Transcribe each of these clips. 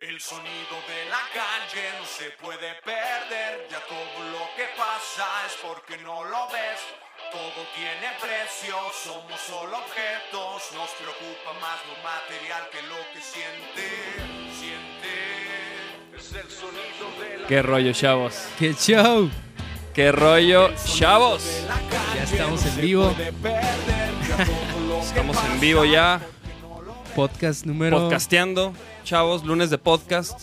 El sonido de la calle no se puede perder, ya todo lo que pasa es porque no lo ves. Todo tiene precio, somos solo objetos, nos preocupa más lo material que lo que siente, siente. Es el sonido de la ¿Qué rollo, chavos? ¡Qué show! ¿Qué rollo, chavos? Ya estamos en vivo. Estamos en vivo ya, Podcast número. podcasteando, chavos, lunes de podcast.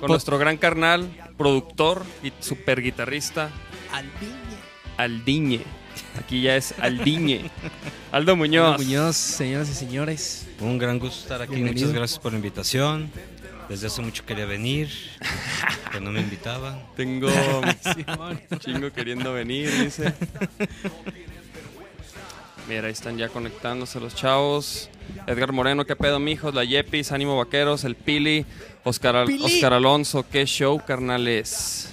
Con Pod- nuestro gran carnal, productor y super guitarrista, Aldiñe. Aquí ya es Aldiñe. Aldo Muñoz. Aldo Muñoz, señoras y señores. Un gran gusto estar aquí. Bienvenido. Muchas gracias por la invitación. Desde hace mucho quería venir, pero no me invitaban. Tengo Simón. chingo queriendo venir, dice. Mira, ahí están ya conectándose los chavos. Edgar Moreno, qué pedo, mijos. La Yepis, Ánimo Vaqueros, el Pili, Oscar, Al- Pili. Oscar Alonso, qué show, carnales.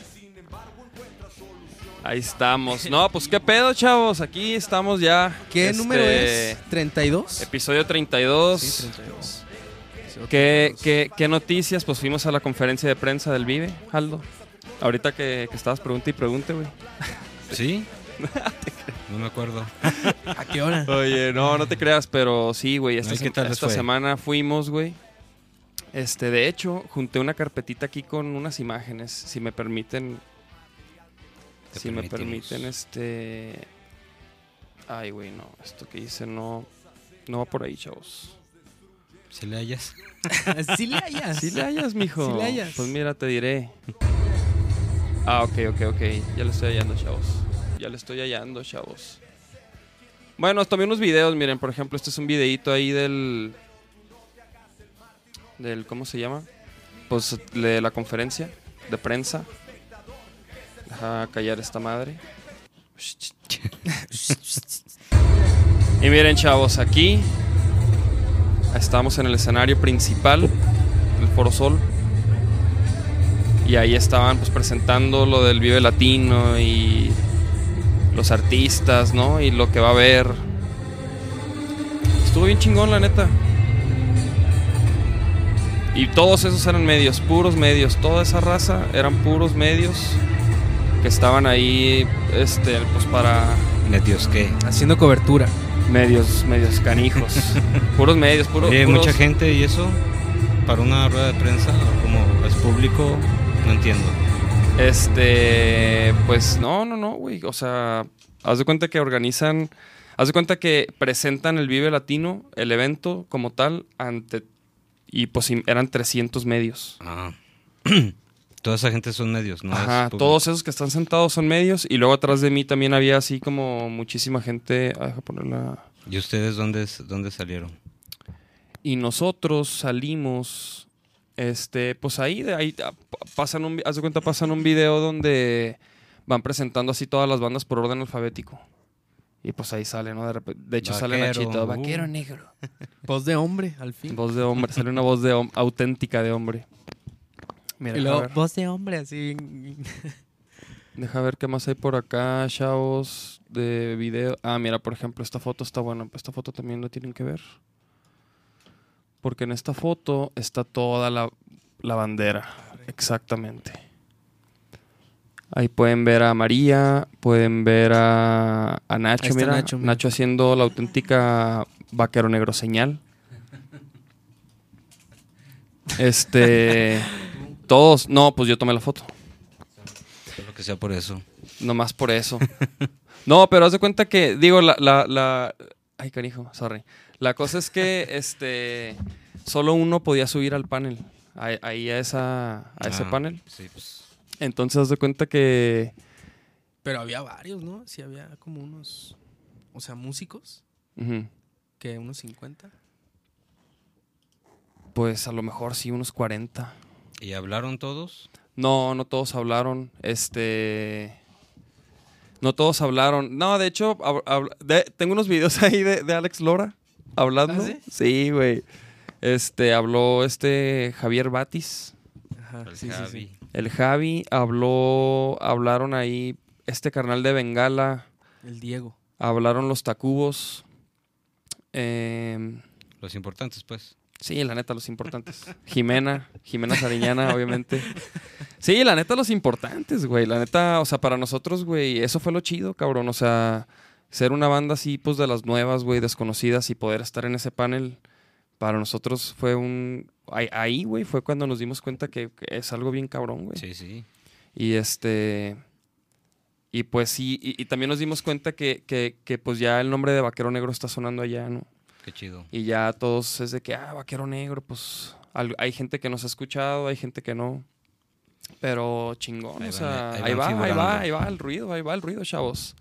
Ahí estamos. No, pues qué pedo, chavos. Aquí estamos ya. ¿Qué Este, número es? ¿32? Episodio 32. Sí, 32. ¿Qué, qué, qué noticias? Pues fuimos a la conferencia de prensa del Vive, Aldo. Ahorita que, que estabas pregunta y pregunte, güey. ¿Sí? No me acuerdo. ¿A qué hora? Oye, no, no te creas, pero sí, güey. Esta, Ay, ¿qué se- tal les esta fue? semana fuimos, güey. Este, de hecho, junté una carpetita aquí con unas imágenes, si me permiten. Te si me permiten, este. Ay, güey, no. Esto que hice no. No va por ahí, chavos. ¿Si le hallas? sí le hallas. Sí le hallas, mijo. Sí le hallas. Pues mira, te diré. Ah, ok, ok, ok. Ya le estoy hallando, chavos. Ya le estoy hallando, chavos. Bueno, tomé unos videos, miren, por ejemplo, este es un videito ahí del... Del, ¿cómo se llama? Pues de la conferencia de prensa. Deja callar esta madre. Y miren, chavos, aquí estamos en el escenario principal del Foro Sol. Y ahí estaban pues presentando lo del Vive Latino y los artistas, ¿no? Y lo que va a haber. Estuvo bien chingón, la neta. Y todos esos eran medios, puros medios. Toda esa raza eran puros medios que estaban ahí, este, pues para ¿Medios qué? Haciendo cobertura. medios, medios canijos. puros medios, puros. Oye, puros- mucha gente y eso para una rueda de prensa, o como es público, no entiendo. Este, pues no, no, no, güey. O sea, haz de cuenta que organizan, haz de cuenta que presentan el Vive Latino, el evento como tal, ante, y pues eran 300 medios. Ah. Toda esa gente son medios, ¿no? es Ajá, público. todos esos que están sentados son medios, y luego atrás de mí también había así como muchísima gente. ah, deja ponerla. ¿Y ustedes dónde, dónde salieron? Y nosotros salimos, este, pues ahí, de ahí ah, pasan un, haz de cuenta, pasan un video donde van presentando así todas las bandas por orden alfabético. Y pues ahí sale, ¿no? De, repente- de hecho sale Vaquero, Nachito, uh. vaquero negro. Voz de hombre, al fin. Voz de hombre, sale una voz de auténtica de hombre. Mira, y deja, luego, ver, voz de hombre, así. deja ver qué más hay por acá, chavos, de video. Ah, mira, por ejemplo, esta foto está buena. Esta foto también la tienen que ver. Porque en esta foto está toda la, la bandera. Exactamente. Ahí pueden ver a María, pueden ver a, a Nacho, mira, Nacho, Nacho, haciendo la auténtica vaquero negro señal. Este, todos, no, pues yo tomé la foto, Lo que sea por eso. nomás por eso. No, pero haz de cuenta que, digo, la, la, la, ay canijo, sorry. La cosa es que, este, solo uno podía subir al panel, ahí, a esa, a ese Ah, panel. Sí, pues. Entonces haz de cuenta que, Pero había varios, ¿no? Sí, había como unos. O sea, músicos. ujú, Que unos 50. pues a lo mejor sí unos 40. ¿Y hablaron todos? No, no todos hablaron. Este. No todos hablaron. No, de hecho, hab- hab- de- tengo unos videos ahí de, de Alex Lora hablando. ¿Ah, sí? Sí, güey. Este, habló este Javier Batis. Ajá, El sí, Javi. sí. El Javi habló. Hablaron ahí este carnal de Bengala. El Diego. Hablaron los Tacubos. em, Los importantes, pues. Sí, la neta, los importantes. Jimena, Jimena Sariñana, obviamente. Sí, la neta, los importantes, güey. La neta, o sea, para nosotros, güey, eso fue lo chido, cabrón. O sea, ser una banda así, pues de las nuevas, güey, desconocidas y poder estar en ese panel, para nosotros fue un. ahí- güey, fue cuando nos dimos cuenta que, es algo bien cabrón, güey. Sí, sí. Y este. Y pues sí, y, y también nos dimos cuenta que, que, que, pues ya el nombre de Vaquero Negro está sonando allá, ¿no? Qué chido. Y ya todos es de que, ah, Vaquero Negro, pues al- hay gente que nos ha escuchado, hay gente que no. Pero chingón, Ahí o sea, ahí va, ahí va, ahí va el ruido, ahí va el ruido, chavos.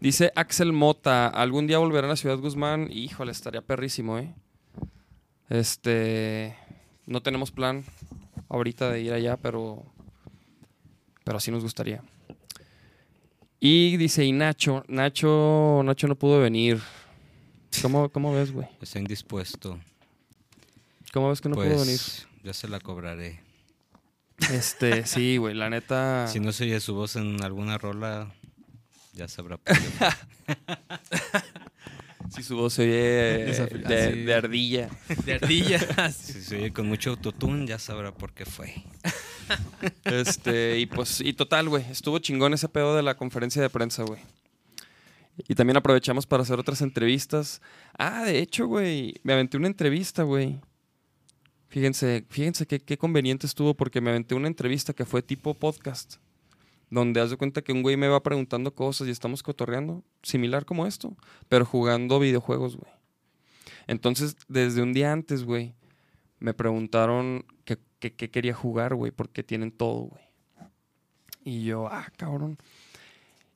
Dice Axel Mota, algún día volverán a Ciudad Guzmán. Híjole, estaría perrísimo, ¿eh? Este, no tenemos plan ahorita de ir allá, pero, pero sí nos gustaría. Y dice, y Nacho, Nacho, Nacho no pudo venir. ¿Cómo, cómo ves, güey? Está indispuesto. ¿Cómo ves que no pudo venir? pues ya se la cobraré. Este, sí, güey, la neta. Si no se oye su voz en alguna rola, ya sabrá por qué. Si su voz se oye de, Desafil- de- así. de ardilla. De ardillas. si se oye con mucho autotune, ya sabrá por qué fue. Este, y pues, y total, güey, estuvo chingón ese pedo de la conferencia de prensa, güey. Y también aprovechamos para hacer otras entrevistas. Ah, de hecho, güey, me aventé una entrevista, güey. Fíjense, fíjense qué, qué conveniente estuvo porque me aventé una entrevista que fue tipo podcast. Donde haz de cuenta que un güey me va preguntando cosas y estamos cotorreando, similar como esto, pero jugando videojuegos, güey. Entonces, desde un día antes, güey, me preguntaron qué, qué- qué quería jugar, güey, porque tienen todo, güey. Y yo, ah, cabrón.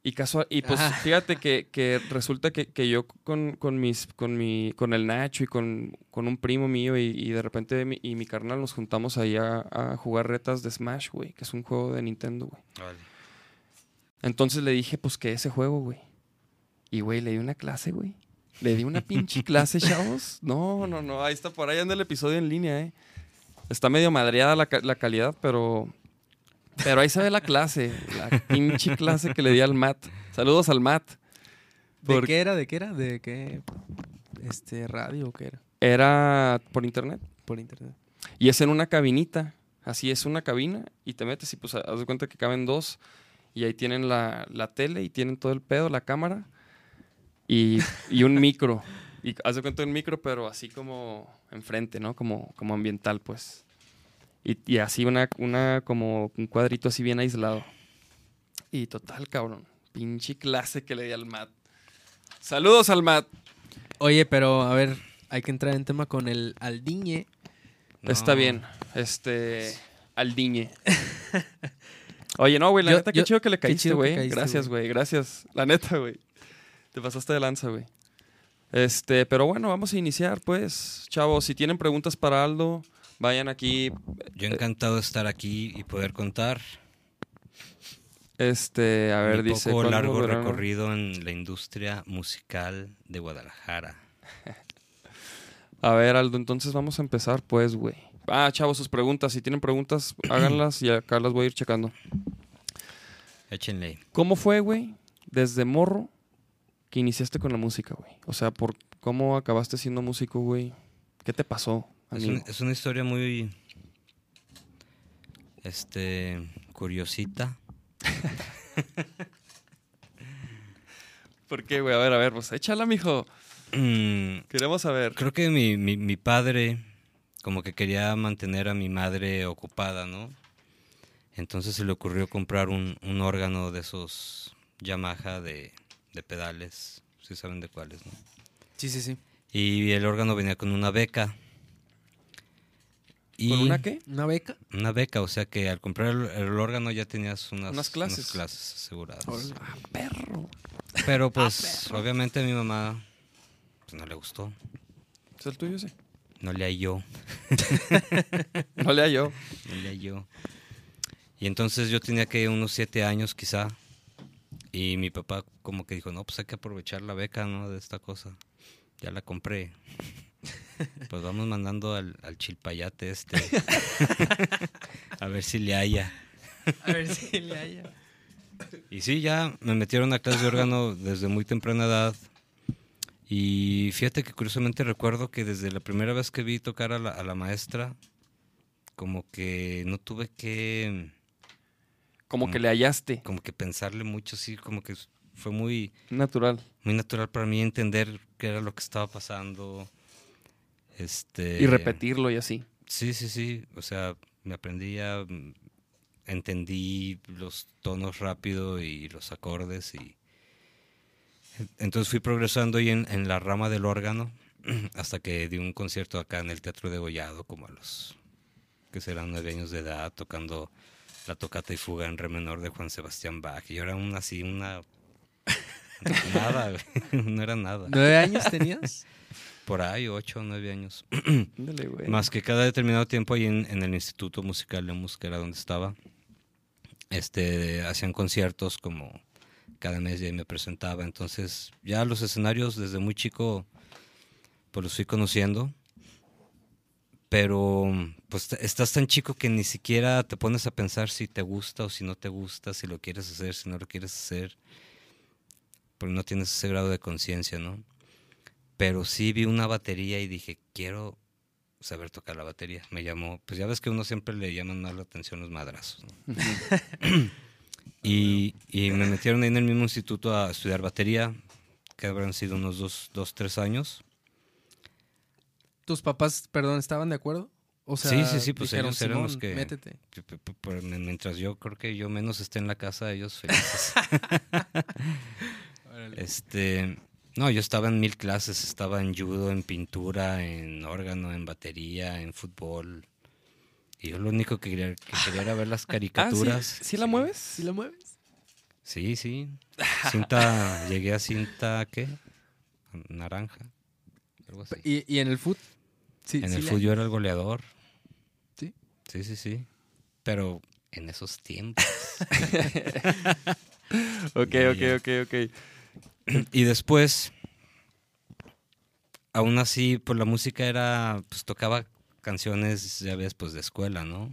Y, casual, y pues Ah. fíjate que, que resulta que, que yo con, con, mis, con, mi, con el Nacho y con, con un primo mío y, y de repente mi, y mi carnal nos juntamos ahí a, a jugar retas de Smash, güey, que es un juego de Nintendo, güey. Entonces le dije, pues, que ese juego, güey. Y, güey, le di una clase, güey. Le di una pinche clase, chavos. No, no, no. Ahí está, por ahí anda el episodio en línea, ¿eh? Está medio madreada la, ca- la calidad, pero... Pero ahí se ve la clase. La pinche clase que le di al Matt. Saludos al Matt. ¿De qué era? ¿De qué era? ¿De qué? Este, radio o qué era? Era por internet. Por internet. Y es en una cabinita. Así es una cabina y te metes y pues haz de cuenta que caben dos. Y ahí tienen la, la tele y tienen todo el pedo, la cámara y, y un micro. Y haz de cuenta un micro, pero así como enfrente, ¿no? Como, como ambiental, pues. Y, y así una, una, como un cuadrito así bien aislado. Y total, cabrón. Pinche clase que le di al Matt. Saludos al Matt. Oye, pero a ver, hay que entrar en tema con el Aldiñe. Está bien. Este. Aldiñe. Oye, no, güey, la Yo- neta, qué yo- chido que le caíste, güey. Gracias, güey. Gracias. La neta, güey. Te pasaste de lanza, güey. Este, pero bueno, vamos a iniciar, pues. Chavos, si tienen preguntas para Aldo, vayan aquí. Yo encantado de estar aquí y poder contar Este, a ver, mi dice. poco ¿cuándo largo recorrido en la industria musical de Guadalajara. A ver, Aldo, entonces vamos a empezar, pues, güey. Ah, chavos, sus preguntas. Si tienen preguntas, háganlas y acá las voy a ir checando. Échenle. ¿Cómo fue, güey, desde morro que iniciaste con la música, güey? O sea, por ¿cómo acabaste siendo músico, güey? ¿Qué te pasó? Es, amigo? un- es una historia muy este curiosita. ¿Por qué, güey? A ver, a ver, pues échala, mijo. Mm, Queremos saber. Creo que mi, mi, mi padre como que quería mantener a mi madre ocupada, ¿no? Entonces se le ocurrió comprar un, un órgano de esos Yamaha de, de pedales, si saben de cuáles, ¿no? Sí, sí, sí. Y el órgano venía con una beca. Y ¿Con una qué? ¿Una beca? Una beca, o sea que al comprar el, el órgano ya tenías unas, Unas clases. unas clases aseguradas. Ah, perro. Pero pues obviamente a mi mamá pues, no le gustó, ¿Es el tuyo, sí? no le halló. No le hallo. Ella y yo. Y entonces yo tenía que unos siete años quizá. Y mi papá como que dijo, no, pues hay que aprovechar la beca, ¿no? De esta cosa. Ya la compré. Pues vamos mandando al, al chilpayate este. a ver si le haya. A ver si le haya. Y sí, ya me metieron a clase de órgano desde muy temprana edad. Y fíjate que curiosamente recuerdo que desde la primera vez que vi tocar a la, a la maestra, como que no tuve que, Como Mm. que le hallaste. como que pensarle mucho, sí, como que fue muy, Natural. muy natural para mí entender qué era lo que estaba pasando. Este, Y repetirlo y así. Sí, sí, sí. O sea, me aprendía, mm, entendí los tonos rápido y los acordes y entonces fui progresando ahí en, en la rama del órgano hasta que di un concierto acá en el Teatro de Gollado como a los que serán nueve años de edad tocando la tocata y fuga en re menor de Juan Sebastián Bach y yo era una así una nada, güey, no era nada. ¿Nueve años tenías? Por ahí, ocho o nueve años. Güey. Más que cada determinado tiempo ahí en, en el Instituto Musical de Música, era donde estaba, este, hacían conciertos como cada mes y me presentaba. Entonces, ya los escenarios desde muy chico, pues los fui conociendo. Pero, pues te- estás tan chico que ni siquiera te pones a pensar si te gusta o si no te gusta, si lo quieres hacer, si no lo quieres hacer. Porque no tienes ese grado de conciencia, ¿no? Pero sí vi una batería y dije, quiero saber tocar la batería. Me llamó, pues ya ves que uno siempre le llaman más la atención los madrazos. ¿no? y, y me metieron ahí en el mismo instituto a estudiar batería, que habrán sido unos dos, dos tres años. ¿Tus papás, perdón, estaban de acuerdo? O sea, Sí, sí, sí, pues dijeron, ellos eran los "Simón, que- Métete. Mientras yo creo que yo menos esté en la casa, ellos felices. este, no, yo estaba en mil clases, estaba en judo, en pintura, en órgano, en batería, en fútbol. Y yo lo único que quería, que quería era ver las Ah, ¿sí, caricaturas. ¿sí la mueves? ¿Sí la mueves? Sí, sí. Cinta, llegué a cinta, ¿qué? Naranja. Algo así. ¿Y, y en el foot? Sí, en sí el fútbol yo era el goleador. ¿Sí? Sí, sí, sí. Pero en esos tiempos. Ok, ok, ok, ok. y después, aún así, pues la música era, pues tocaba canciones, ya ves, pues de escuela, ¿no?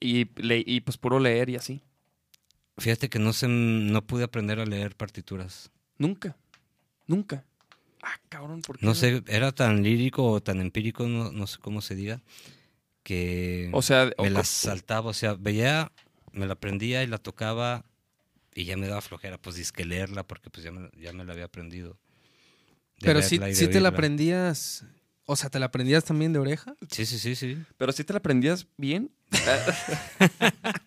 Y, le- y pues puro leer y así. Fíjate que no se, no pude aprender a leer partituras. Nunca. Nunca. Ah, cabrón, ¿por qué? No sé, era tan lírico o tan empírico, no, no sé cómo se diga, que O sea, me o- las saltaba, o sea, veía, me la aprendía y la tocaba y ya me daba flojera, pues disque leerla porque pues ya me, ya me la había aprendido. Pero sí, de sí te la aprendías. O sea, ¿te la aprendías también de oreja? Sí, sí, sí, sí. pero si te la aprendías bien.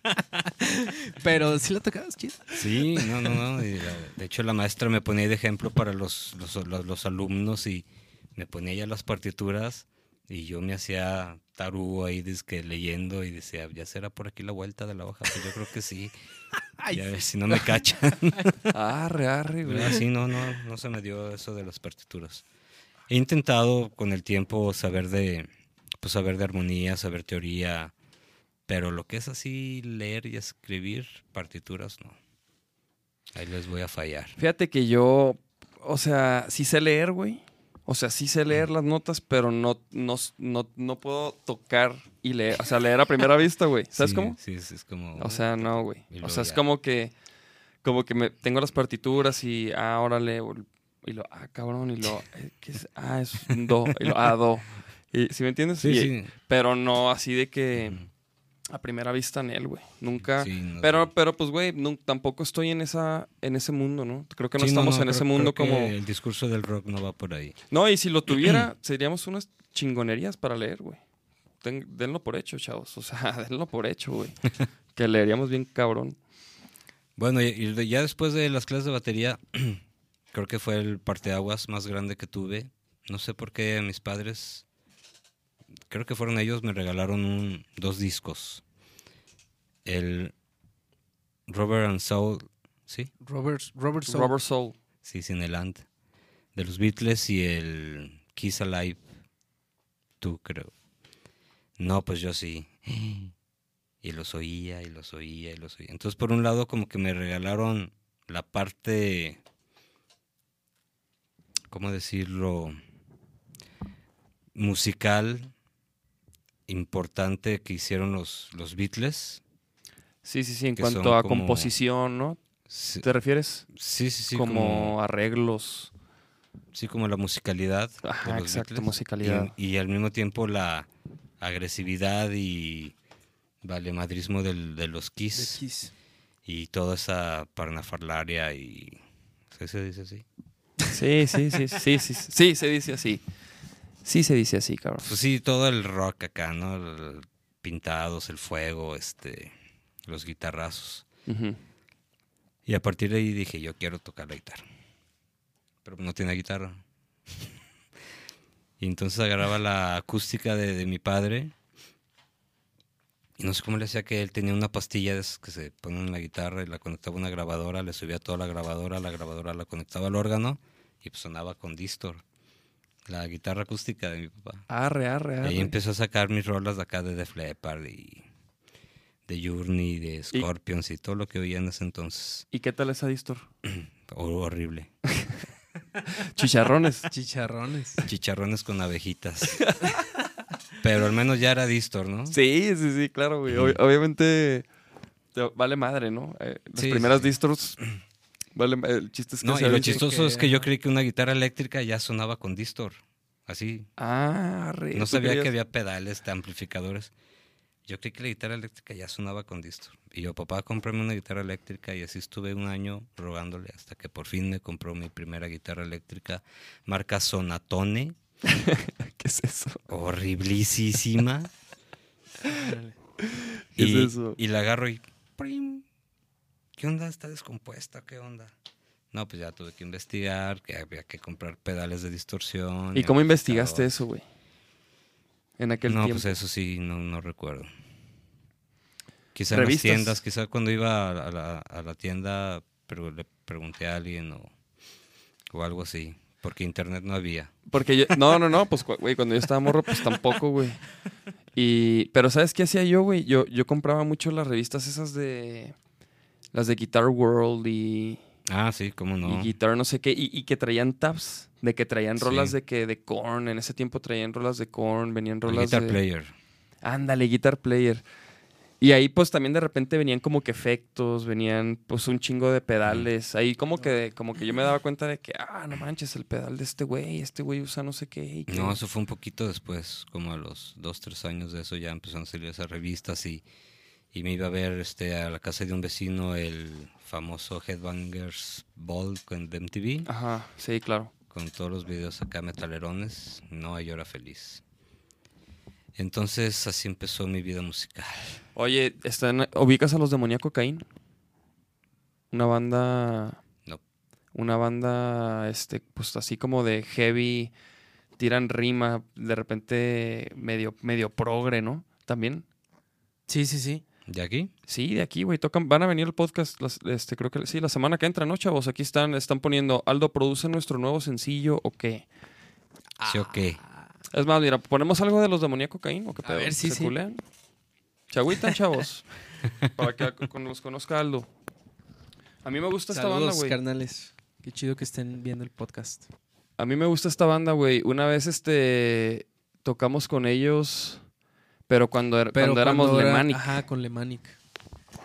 Pero sí la tocabas chido. Sí, no, no, no. y la- de hecho, la maestra me ponía de ejemplo para los, los, los- los alumnos y me ponía ya las partituras y yo me hacía tarú ahí que leyendo y decía, ya será por aquí la vuelta de la hoja. Pues yo creo que sí. Ay, Y a ver si no me cachan. arre, arre, güey. No, no, no se me dio eso de las partituras. He intentado con el tiempo saber de, pues saber de armonía, saber teoría, pero lo que es así leer y escribir partituras, no. Ahí les voy a fallar. Fíjate que yo, o sea, sí sé leer, güey. O sea, sí sé leer las notas, pero no, no, no, no puedo tocar y leer. O sea, leer a primera vista, güey. ¿Sabes Sí, cómo? Sí, sí, es como... O sea, no, güey. O sea, es como que, como que me tengo las partituras y, ah, órale, y lo, ah, cabrón, y lo, eh, ¿qué es? Ah, es un do, y lo, ah, do. Y, ¿Sí me entiendes? sí, Y- sí. Pero no así de que. A primera vista en él, güey. Nunca. Sí, no- Pero, pero pues, güey, tampoco estoy en esa, en ese mundo, ¿no? Creo que no Sí, estamos en creo- ese mundo como. El discurso del rock no va por ahí. No, y si lo tuviera, seríamos unas chingonerías para leer, güey. Den- denlo por hecho, chavos. O sea, denlo por hecho, güey. que leeríamos bien cabrón. Bueno, y, y ya después de las clases de batería, creo que fue el parteaguas más grande que tuve. No sé por qué mis padres, creo que fueron ellos, me regalaron un- dos discos. El Robert and Soul, ¿sí? Robert, Robert Soul. Robert Soul. Sí, sin el and. De los Beatles y el Kiss Alive, tú creo. No, pues yo sí. Y los oía, y los oía, y los oía. Entonces, por un lado, como que me regalaron la parte, ¿cómo decirlo? Musical importante que hicieron los, los Beatles. Sí, sí, sí. En cuanto a como- composición, ¿no? Sí, ¿Te refieres? sí, sí. sí, como, como arreglos. sí, como la musicalidad. Ajá, los exacto, Beatles, musicalidad. Y, y al mismo tiempo la agresividad y valemadrismo del, de los De Kiss. Y toda esa parnafarlaria y... ¿Sí se dice así? Sí, sí, sí, sí, sí, sí, sí, se dice así. Sí se dice así, cabrón. Pues sí, todo el rock acá, ¿no? El- pintados, el fuego, este, los guitarrazos. Y a partir de ahí dije, yo quiero tocar la guitarra. Pero no tenía guitarra. y entonces agarraba la acústica de, de mi padre. Y no sé cómo le hacía que él tenía una pastilla de esas que se ponen en la guitarra y la conectaba a una grabadora, le subía toda la grabadora, la grabadora la conectaba al órgano y pues sonaba con distor. La guitarra acústica de mi papá. Arre, arre, Y arre. ahí empezó a sacar mis rolas de acá de Def Leppard y de Journey, de Scorpions y todo lo que oía en ese entonces. ¿Y qué tal esa distor? Hor- horrible. Chicharrones. Chicharrones. Chicharrones con abejitas. Pero al menos ya era Distor, ¿no? Sí, sí, sí, claro, güey. Ob- obviamente te- vale madre, ¿no? Eh, las Sí, primeras sí, sí. vale, el chiste es que No, y lo chistoso que- es que yo creí que una guitarra eléctrica ya sonaba con Distor. Así. Ah, arre. No ¿tú sabía que había pedales, de amplificadores. Yo creí que la guitarra eléctrica ya sonaba con Distor. Y yo, papá, cómprame una guitarra eléctrica. Y así estuve un año rogándole hasta que por fin me compró mi primera guitarra eléctrica, marca Sonatone. ¿Qué es eso? horriblísima. ¿Qué es y, eso? y la agarro y ¡prim! ¿Qué onda? ¿Está descompuesta? ¿Qué onda? No, pues ya tuve que investigar, que había que comprar pedales de distorsión. ¿Y cómo investigaste eso, güey? En aquel No, tiempo. pues eso sí, no, no recuerdo. Quizá en las tiendas, quizá cuando iba a la, a la tienda, pero le pregunté a alguien o, o algo así, porque internet no había. Porque yo, no, no, no, pues, güey, cuando yo estaba morro, pues tampoco, güey. Y, pero ¿sabes qué hacía yo, güey? Yo, yo compraba mucho las revistas esas de, las de Guitar World y, Ah, sí, cómo no. y Guitar no sé qué, y, y que traían tabs, de que traían Sí. rolas de que, de Korn, en ese tiempo traían rolas de Korn, venían El rolas Guitar de... Player. Ándale, Guitar Player. Y ahí pues también de repente venían como que efectos, venían pues un chingo de pedales. Ahí como que como que yo me daba cuenta de que, ah, no manches, el pedal de este güey, este güey usa no sé qué. y que- No, eso fue un poquito después, como a los dos, tres años de eso ya empezaron a salir esas revistas y, y me iba a ver este, a la casa de un vecino el famoso Headbangers Ball con MTV, Ajá, sí, claro. con todos los videos acá metalerones. No, yo era feliz. Entonces así empezó mi vida musical. Oye, ¿están, ¿ubicas a los Demoníaco Caín? Una banda... No. Una banda, este, pues así como de heavy, tiran rima, de repente medio, medio progre, ¿no? También. Sí, sí, sí. ¿De aquí? Sí, de aquí, güey. Tocan, van a venir el podcast, las- este, creo que sí, la semana que entra, ¿no, chavos? Aquí están, están poniendo, Aldo, ¿produce nuestro nuevo sencillo o qué? ¿Sí o qué? Es más, mira, ¿ponemos algo de los demoníaco Caín o qué A pedo? ver, sí, ¿Se sí. culean? ¿Se agüitan, chavos? Para que con- los conozca Aldo. A mí me gusta esta banda, güey. carnales. Qué chido que estén viendo el podcast. A mí me gusta esta banda, güey. Una vez, este, tocamos con ellos, pero cuando, er- cuando éramos cuando era- Lemanic. Ajá, con Lemanic.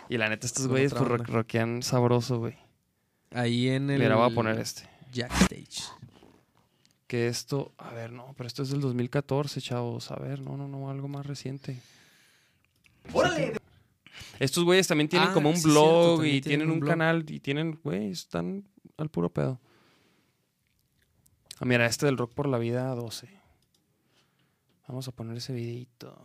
Y la neta, estos Con güeyes pues, rockean sabroso, güey. Ahí en el. Mira, voy a poner este. Jack Stage. Que esto, a ver, no, pero esto es del 2014, chavos. A ver, no, no, no, algo más reciente. Estos güeyes también tienen Ah, como un sí, blog y tienen tienen un un blog. canal y tienen, güey, están al puro pedo. Ah, mira, este del Rock por la Vida 12. Vamos a poner ese videito.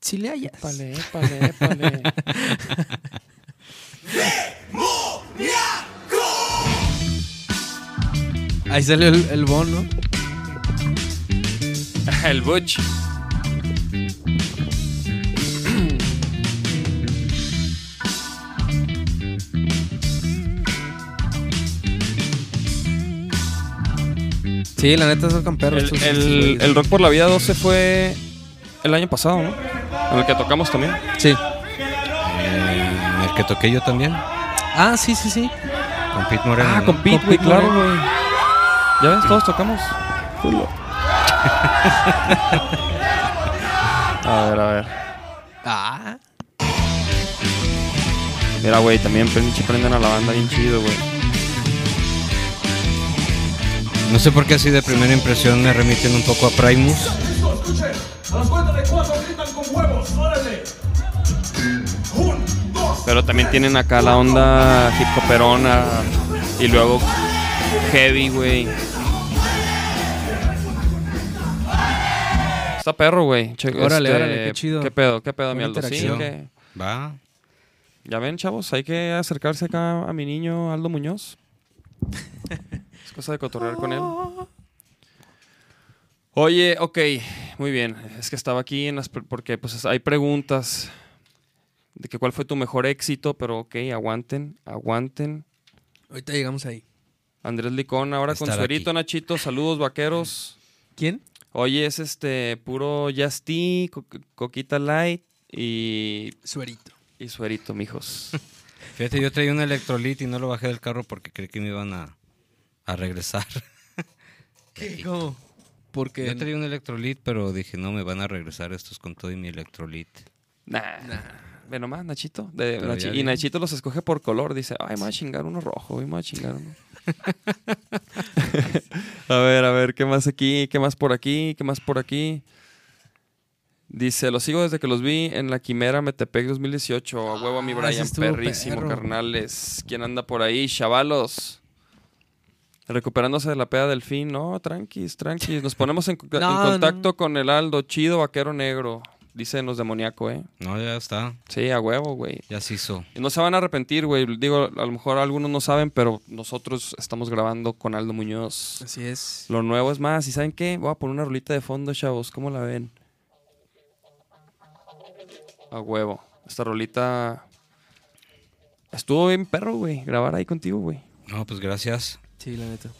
Si le hayas. Épale, épale, épale. Ahí salió el, el Bon, ¿no? el Butch. Sí, la neta tocan perros. El, el- el Rock por la Vida 12 fue el año pasado, ¿no? En el que tocamos también. Sí. Eh, el que toqué yo también, Ah, sí, sí, sí. con Pete Moreno. Ah, ¿no? con Pete, güey, claro, güey. Ya ves, todos tocamos. a ver, a ver. Ah. Mira, güey, también pinche prenden a la banda bien chido, güey. No sé por qué así de primera impresión me remiten un poco a Primus. Pero también tienen acá la onda hip hoperona y luego heavy, güey. Está perro, güey. Órale, este, órale, qué chido. ¿Qué pedo? ¿Qué pedo, mi Aldo? Sí, que- Va. Ya ven, chavos, hay que acercarse acá a mi niño Aldo Muñoz. es cosa de cotorrear con él. Oye, ok, muy bien. Es que estaba aquí en las pre- porque pues hay preguntas de que cuál fue tu mejor éxito, pero ok, aguanten, aguanten. Ahorita llegamos ahí. Andrés Licón, ahora con suerito, aquí. Nachito, saludos vaqueros. ¿Quién? Oye, es este puro Just Tea, co- Coquita Light y, Suerito. y suerito, mijos. Fíjate, yo traía un electrolit y no lo bajé del carro porque creí que me iban a, a regresar. ¿Qué? ¿Cómo? Porque. Yo traía un electrolit, pero dije, no, me van a regresar estos con todo y mi electrolit. Nah. Nah. Ve nomás, Nachito. De- Nachi- y. Nachito los escoge por color. Dice, ay, me voy a chingar uno rojo, me voy a chingar uno. a ver, a ver, ¿qué más aquí? ¿Qué más por aquí? ¿Qué más por aquí? Dice, los sigo desde que los vi en la Quimera Metepec 2018. A huevo a mi Ah, Brian, estuvo perrísimo, perro. carnales. ¿Quién anda por ahí? Chavalos. Recuperándose de la peda del fin. No, tranquis, tranquis. Nos ponemos en, contacto no. con el Aldo, chido vaquero negro. Dicen los demoníaco, ¿eh? No, ya está. Sí, a huevo, güey. Ya se hizo. Y no se van a arrepentir, güey. Digo, a lo mejor algunos no saben, pero nosotros estamos grabando con Aldo Muñoz. Así es. Lo nuevo es más. ¿Y saben qué? Voy a poner una rolita de fondo, chavos. ¿Cómo la ven? A huevo. Esta rolita... Estuvo bien perro, güey. Grabar ahí contigo, güey. No, pues gracias. Sí, la neta.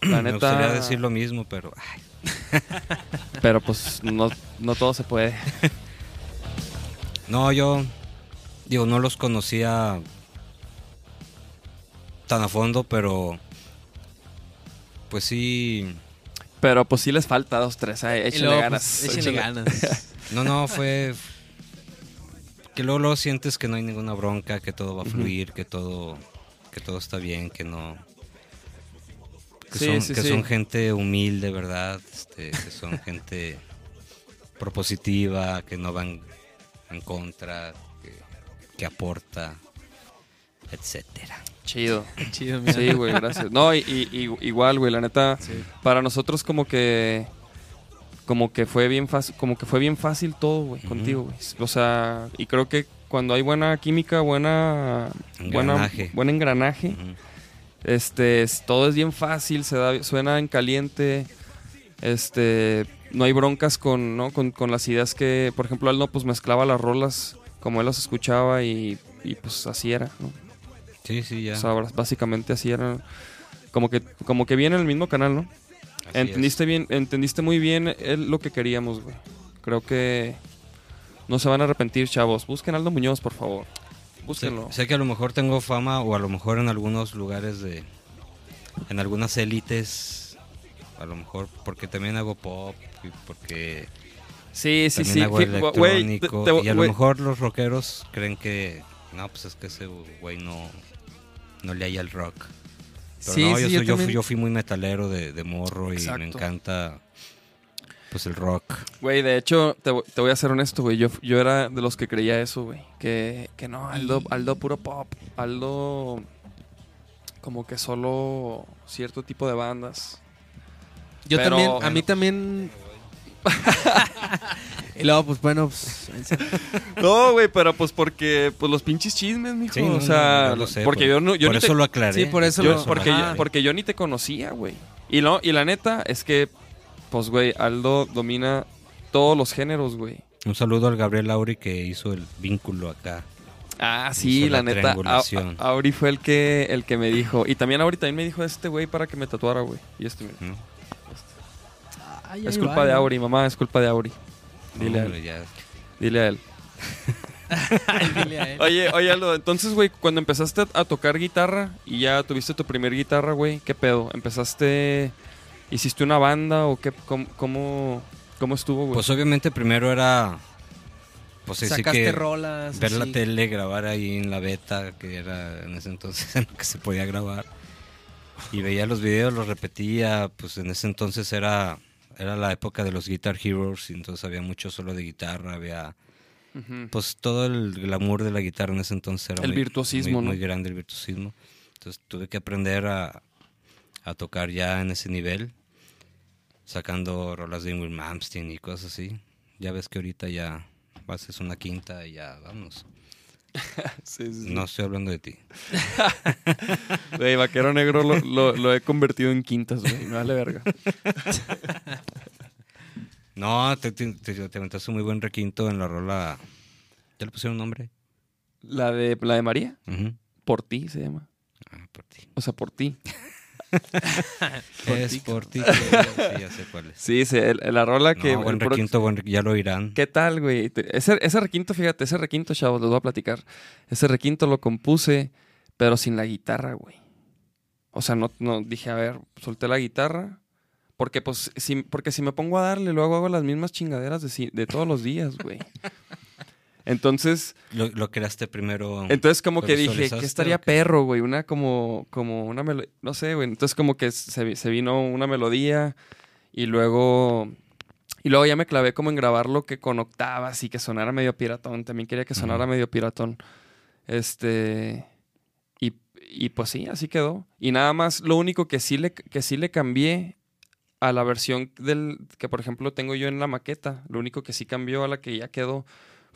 La Me neta... gustaría decir lo mismo, pero ay, Pero pues no, no todo se puede. No, yo digo, no los conocía tan a fondo, pero pues sí. Pero pues sí les falta dos, tres. Ay, Y échenle luego, ganas. pues, échenle ganas. No, no, fue que luego, luego sientes que no hay ninguna bronca, que todo va a fluir, que todo que todo está bien, que no que, Sí, son, sí, que sí. son gente humilde, ¿verdad? Este, que son gente propositiva, que no van en contra, que, que aporta, etcétera. Chido. Chido, mira. Sí, güey, gracias. No, y, igual, güey, la neta, Sí. para nosotros como que como que fue bien fácil, como que fue bien fácil todo, güey, contigo, güey. O sea, y creo que cuando hay buena química, buena buena Engranaje. buen engranaje. Este, es- todo es bien fácil, se da, suena en caliente, este, no hay broncas con, ¿no? con, con las ideas que, por ejemplo, Aldo pues mezclaba las rolas como él las escuchaba y, y, pues así era, ¿no? Sí, sí, ya. O sea, básicamente así era. Como que, como que viene en el mismo canal, ¿no? Así entendiste bien, entendiste muy bien el- lo que queríamos, güey. Creo que no se van a arrepentir, chavos. Busquen Aldo Muñoz, por favor. Búsquenlo. Sé, sé que a lo mejor tengo fama o a lo mejor en algunos lugares de... En algunas élites, a lo mejor porque también hago pop y porque Sí, sí, sí. hago electrónico. te- y a lo güey, mejor los rockeros creen que... No, pues es que ese güey no, no le haya el rock. Pero Sí, no, sí, yo, soy- yo fui, yo fui muy metalero de, de morro y me Exacto. encanta pues el rock. Güey, de hecho, te, te voy a ser honesto, güey. Yo, yo era de los que creía eso, güey. Que, que no, Aldo, Aldo puro pop. Aldo como que solo cierto tipo de bandas. Yo Pero- también, a mí también. y luego, pues bueno, pues. No, güey, pero pues porque pues los pinches chismes, mijo. Sí, no, o sea, no, yo lo sé, porque por, yo no yo por ni eso te- lo aclaré. Sí, por eso yo- lo- porque, yo, porque yo ni te conocía, güey. Y no, y la neta es que pues güey, Aldo domina todos los géneros, güey. Un saludo al Gabriel Lauri que hizo el vínculo acá. Ah, sí, Hizo la, la neta. triangulación. A- a- Auri fue el que el que me dijo y también Auri también me dijo este güey para que me tatuara, güey. Y este mira. ¿no? Ay, Es culpa de Auri, mamá, es culpa de Auri. Dile a él. ya. Dile a él. Dile a él. Oye, oye, Aldo, entonces, güey, cuando empezaste a tocar guitarra y ya tuviste tu primer guitarra, güey, ¿qué pedo? ¿Empezaste, hiciste una banda o qué, cómo, cómo, cómo estuvo, güey? Pues obviamente primero era Pues sacaste que rolas. ver la así. tele, grabar ahí en la beta, que era en ese entonces en lo que se podía grabar. Y veía los videos, los repetía, pues en ese entonces era, era la época de los Guitar Heroes, y entonces había mucho solo de guitarra, había pues todo el glamour de la guitarra en ese entonces era El muy, virtuosismo, muy, ¿no? muy grande el virtuosismo. Entonces tuve que aprender a, a tocar ya en ese nivel, sacando rolas de Ingrid Malmsteen y cosas así. Ya ves que ahorita ya haces una quinta y ya vamos. Sí, sí, sí. No estoy hablando de ti. Güey, Vaquero Negro lo, lo- lo he convertido en quintas, güey. Me vale verga. No, te, te, te, te aventaste un muy buen requinto en la rola. ¿Ya le pusieron nombre? La de, la de María, por ti se llama. Ah, por ti. O sea, por ti. es por ti. Sí, ya sé cuál es. Sí, sí, el- la rola que... Buen requinto, buen ya lo oirán. ¿Qué tal, güey? Ese, ese requinto, fíjate, ese requinto, chavos, les voy a platicar. Ese requinto lo compuse, pero sin la guitarra, güey. O sea, no, no dije, a ver, solté la guitarra. Porque, pues, si, porque si me pongo a darle, luego hago las mismas chingaderas de, de todos los días, güey. Entonces, Lo, lo creaste primero. entonces como ¿Lo que dije, ¿qué estaría perro, güey? Una como, como una melodía, no sé, güey. Entonces como que se, se vino una melodía y luego... Y luego ya me clavé como en grabarlo que con octavas y que sonara medio piratón. También quería que sonara medio piratón. Este... Y, y pues sí, así quedó. Y nada más, lo único que sí le, que sí le cambié a la versión del que por ejemplo tengo yo en la maqueta, lo único que sí cambió a la que ya quedó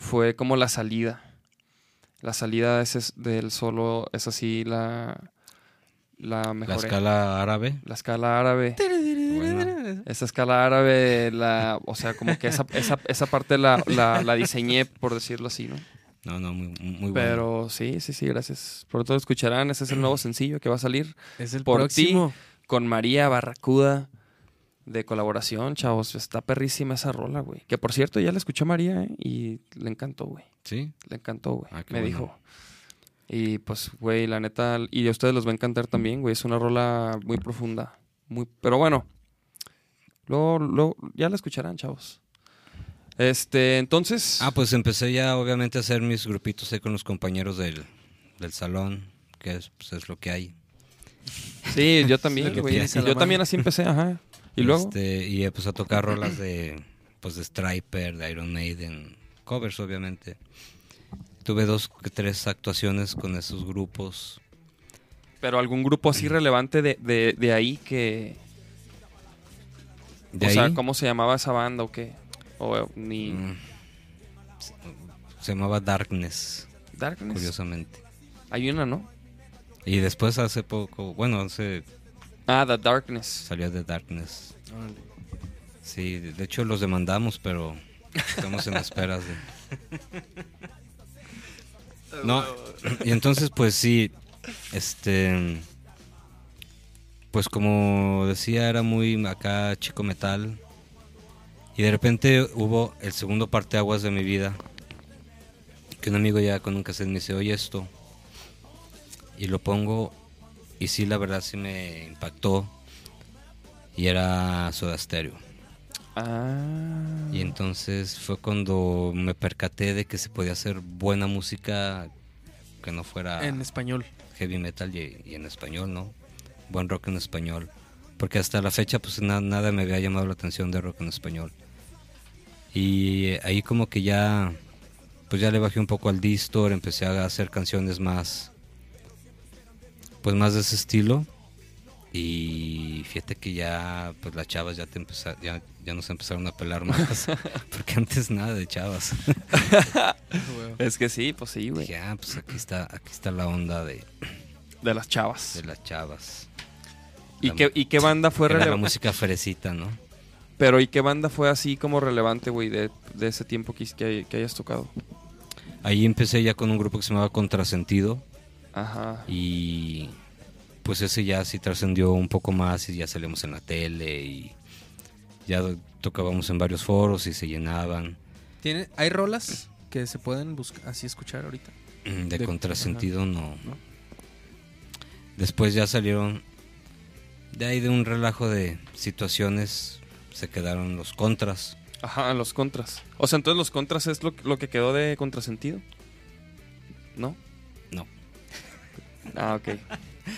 fue como la salida. La salida es, del solo, es así la, la La mejor. escala árabe. La escala árabe. Esa escala árabe, la, o sea, como que esa, esa, esa parte la, la, la diseñé, por decirlo así, ¿no? No, no, muy, muy bueno. Pero sí, sí, sí, gracias. Por todo escucharán, ese es el nuevo sencillo que va a salir Es el Por próximo. con María Barracuda de colaboración, chavos. Está perrísima esa rola, güey. Que por cierto, ya la escuché a María ¿eh? y le encantó, güey. Sí. Le encantó, güey. Ah, Me bueno. dijo. Y pues, güey, la neta, y a ustedes les va a encantar también, güey. Es una rola muy profunda. Muy, pero bueno, luego, luego- ya la escucharán, chavos. Este, entonces. Ah, pues empecé ya obviamente a hacer mis grupitos ahí con los compañeros del, del salón, que es, pues, es lo que hay. sí, yo también, güey. yo también así empecé, ajá. Y luego. Este, y eh, pues a tocar rolas de, pues de Striper, de Iron Maiden, covers obviamente. Tuve dos, tres actuaciones con esos grupos. Pero algún grupo así relevante de, de, de ahí que. De o ahí, sea, ¿cómo se llamaba esa banda o qué? O eh, ni. mm, se- se llamaba Darkness, Darkness. curiosamente. Hay una, ¿no? Y después hace poco, bueno, hace, Ah, The Darkness. salió de Darkness. Sí, de de hecho los demandamos, pero estamos en esperas de... No, y entonces pues sí, este... Pues como decía, era muy acá chico metal. Y de repente hubo el segundo parteaguas de mi vida. Que un amigo ya con un cassette me dice, oye esto. Y lo pongo y sí, la verdad sí me impactó. Y era Soda Stereo. Ah. Y entonces fue cuando me percaté de que se podía hacer buena música que no fuera En español. heavy metal y, y en español, ¿no? Buen rock en español. Porque hasta la fecha pues na- nada me había llamado la atención de rock en español. Y ahí como que ya pues ya le bajé un poco al distor, empecé a hacer canciones más pues más de ese estilo. Y fíjate que ya pues las chavas ya te empeza- ya, ya nos empezaron a pelar más. porque antes nada de chavas. Es que sí, pues sí, güey. Dije, ah, pues aquí está, aquí está la onda de, De las chavas. de las chavas. ¿Y la qué, ¿Y qué banda fue Era la relevante? música fresita, ¿no? Pero ¿y qué banda fue así como relevante, güey, de, de ese tiempo que, que, que hayas tocado? Ahí empecé ya con un grupo que se llamaba Contrasentido Ajá. y pues ese ya sí trascendió un poco más y ya salimos en la tele y ya tocábamos en varios foros y se llenaban. ¿Tiene, ¿Hay rolas que se pueden buscar, así escuchar ahorita? Mm, De, De- Contrasentido no. ¿no? Después ya salieron de ahí de un relajo de situaciones se quedaron los contras. Ajá, los contras. O sea, entonces los contras es lo, lo que quedó de contrasentido. No. Ah, ok.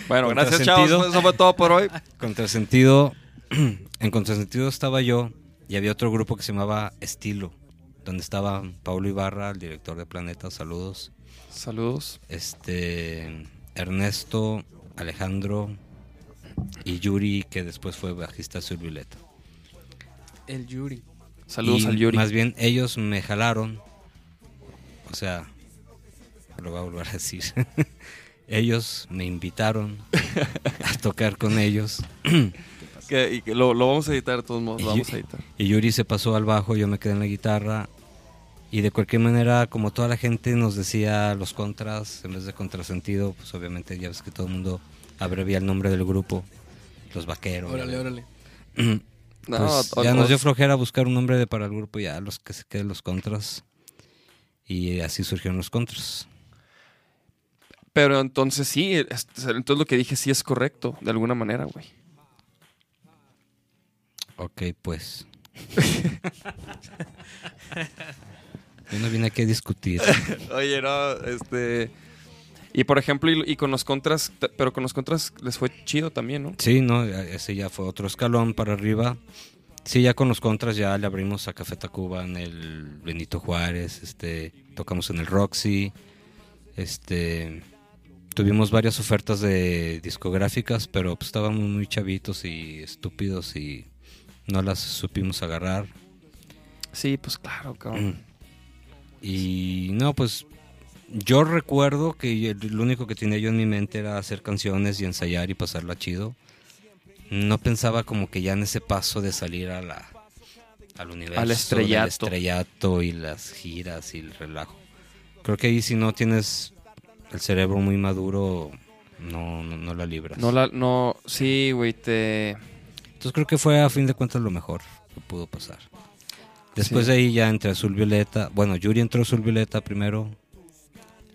Bueno, gracias, chavos. Eso fue todo por hoy. Contrasentido, en Contrasentido estaba yo y había otro grupo que se llamaba Estilo, donde estaba Paulo Ibarra, el director de Planeta, saludos. Saludos. Este Ernesto, Alejandro y Yuri, que después fue bajista de Violeta. El Yuri. Saludos Y al Yuri. Más bien ellos me jalaron, o sea, lo voy a volver a decir. ellos me invitaron a tocar con ellos. Que, y que lo, lo vamos a editar de todos modos. Lo Y- vamos a editar. Y Yuri se pasó al bajo, yo me quedé en la guitarra. Y de cualquier manera, como toda la gente nos decía los contras, en vez de contrasentido, pues obviamente ya ves que todo el mundo abrevia el nombre del grupo, los vaqueros. Órale, órale. Pues No, ya nos dio flojera buscar un nombre de para el grupo, ya los que se queden los contras. Y así surgieron los contras. Pero entonces sí, es- entonces lo que dije sí es correcto, de alguna manera, güey. Ok, pues. Yo no vine aquí a discutir. Oye, no, este... Y por ejemplo, y, y con los contras, pero con los contras les fue chido también, ¿no? Sí, no, ese ya fue otro escalón para arriba. Sí, ya con los contras ya le abrimos a Café Tacuba en el Benito Juárez, este, tocamos en el Roxy, este, tuvimos varias ofertas de discográficas, pero pues estábamos muy chavitos y estúpidos y no las supimos agarrar. Sí, pues claro, cabrón. Y no, pues yo recuerdo que lo único que tenía yo en mi mente era hacer canciones y ensayar y pasarla chido. No pensaba como que ya en ese paso de salir a la, al universo, Al del estrellato. estrellato y las giras y el relajo. Creo que ahí si no tienes el cerebro muy maduro, no, no, no la libras. No, la, no, sí, güey, te... Entonces creo que fue a fin de cuentas lo mejor que pudo pasar. Después Sí. de ahí ya entré a Azul Violeta. Bueno, Yuri entró Azul Violeta primero.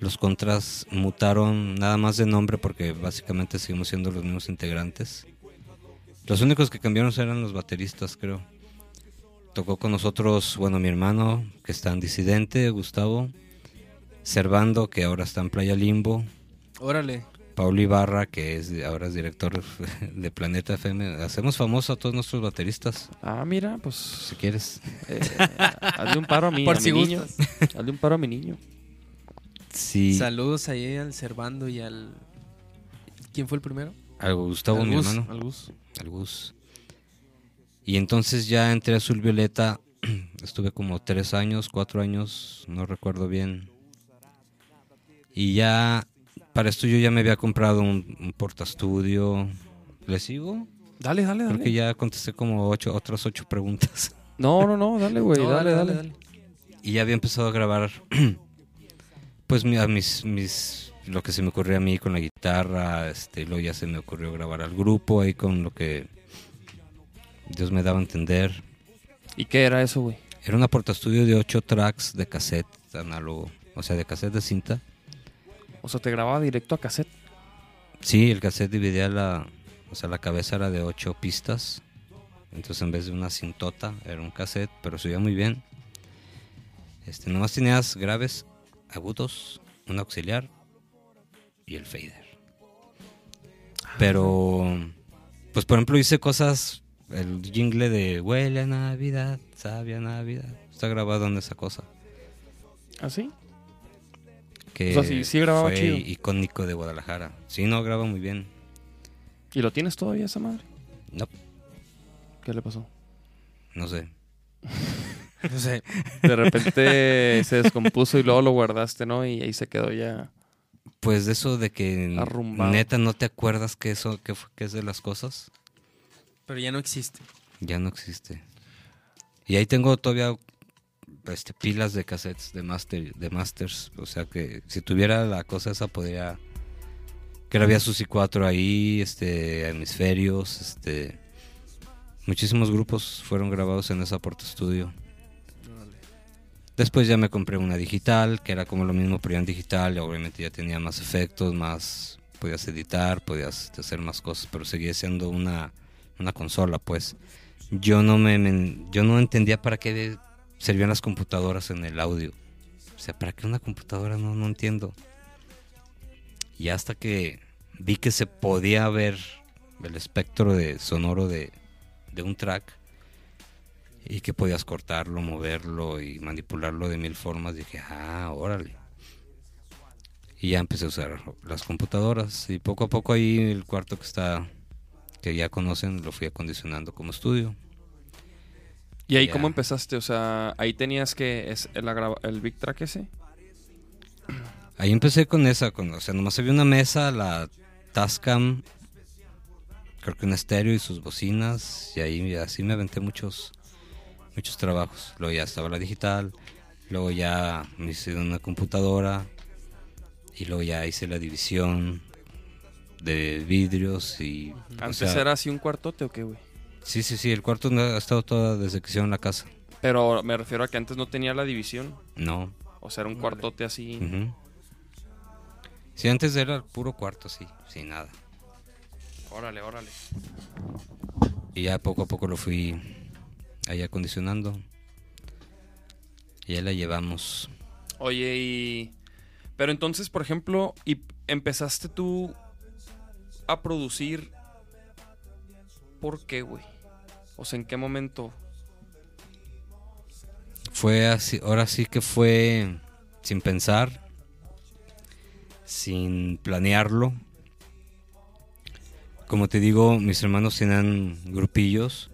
Los contras mutaron nada más de nombre porque básicamente seguimos siendo los mismos integrantes. Los únicos que cambiaron eran los bateristas, creo. Tocó con nosotros, bueno, mi hermano, que está en Disidente, Gustavo. Servando, que ahora está en Playa Limbo. Órale. Paulo Ibarra, que es ahora es director de Planeta FM. Hacemos famosos a todos nuestros bateristas, Ah, mira, pues... si quieres. eh, hazle un paro a mi, Por a si mi niño. gustas. Hazle un paro a mi niño. Sí, Saludos ahí al Servando y al. ¿Quién fue el primero? a Gustavo, Al mi Gus, hermano. al Gus. al Gus. Y entonces ya entré a Azul Violeta. Estuve como tres años, cuatro años, no recuerdo bien. Y ya, para esto yo ya me había comprado un, un portastudio. ¿Le sigo? Dale, dale, Creo dale. que ya contesté como ocho, otras ocho preguntas. No, no, no, dale, güey, No, dale, dale, Y ya había empezado a grabar, pues mi- a mis, mis, lo que se me ocurrió a mí con la guitarra, este, y luego ya se me ocurrió grabar al grupo ahí con lo que Dios me daba a entender. ¿Y qué era eso, güey? Era una portastudio de ocho tracks de cassette análogo, o sea, de cassette de cinta. O sea, te grababa directo a cassette. Sí, el cassette dividía la, o sea, la cabeza era de ocho pistas. Entonces en vez de una cintota era un cassette, pero se oía muy bien. Este, nomás tenías graves, agudos, un auxiliar y el fader. Pero, pues por ejemplo hice cosas, el jingle de Huele a Navidad, sabia Navidad, está grabado en esa cosa. ¿Ah, sí? Que O sea, sí- sí grababa fue chido. icónico de Guadalajara. Sí, no, graba muy bien. ¿Y lo tienes todavía esa madre? No, ¿Qué le pasó? no sé. No sé. De repente se descompuso y luego lo guardaste, ¿no? Y ahí se quedó ya. Pues de eso de que Arrumbado. neta no te acuerdas que eso que, es de las cosas, Pero ya no existe. ya no existe. Y ahí tengo todavía este, pilas de cassettes de master, de masters, o sea que si tuviera la cosa esa podría que había Susi 4 ahí, este hemisferios, este muchísimos grupos fueron grabados en esa Porta Studio. Después ya me compré una digital, que era como lo mismo, pero ya en digital, obviamente ya tenía más efectos, más podías editar, podías hacer más cosas, pero seguía siendo una, una consola, pues. yo no me, me- yo no entendía para qué servían las computadoras en el audio. O sea, ¿para qué una computadora? No, no entiendo. Y hasta que vi que se podía ver el espectro de sonoro de, de un track y que podías cortarlo, moverlo y manipularlo de mil formas, dije, ah, órale. Y ya empecé a usar las computadoras y poco a poco ahí el cuarto que está, que ya conocen, lo fui acondicionando como estudio. ¿Y ahí cómo empezaste? O sea, ahí tenías que... Es el, el Big Track ese. Ahí empecé con esa, con, o sea, nomás había una mesa, la Tascam, creo que un estéreo y sus bocinas, y ahí así me aventé muchos, muchos trabajos. Luego ya estaba la digital, luego ya me hice una computadora, y luego ya hice la división de vidrios y... o ¿Antes sea, era así un cuartote o qué, güey? Sí, sí, sí, el cuarto no ha estado todo desde que hicieron la casa. Pero me refiero a que antes no tenía la división. No. O sea, era un Órale. cuartote así. Sí, antes era el puro cuarto, sí, sin nada. Órale, órale. Y ya poco a poco lo fui ahí acondicionando. Y ya la llevamos. Oye, y... Pero entonces, por ejemplo, y empezaste tú a producir... ¿Por qué, güey? O sea, ¿en qué momento? Fue así, ahora sí que fue sin pensar, sin planearlo. Como te digo, mis hermanos tenían grupillos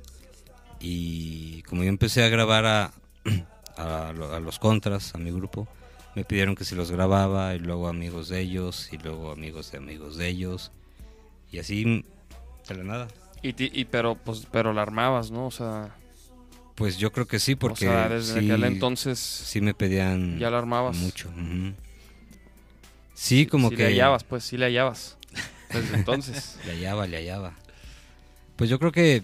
y como yo empecé a grabar a, a, lo- a los contras, a mi grupo, me pidieron que si los grababa y luego amigos de ellos y luego amigos de amigos de ellos y así de la nada. Y, ti- y pero, pues, pero la armabas, ¿no? O sea, Pues yo creo que sí, porque o sea desde sí, aquel entonces sí me pedían ya la armabas. mucho. ujú. Sí, como sí que le hallabas, pues, sí le hallabas. Desde entonces. le hallaba, le hallaba. Pues yo creo que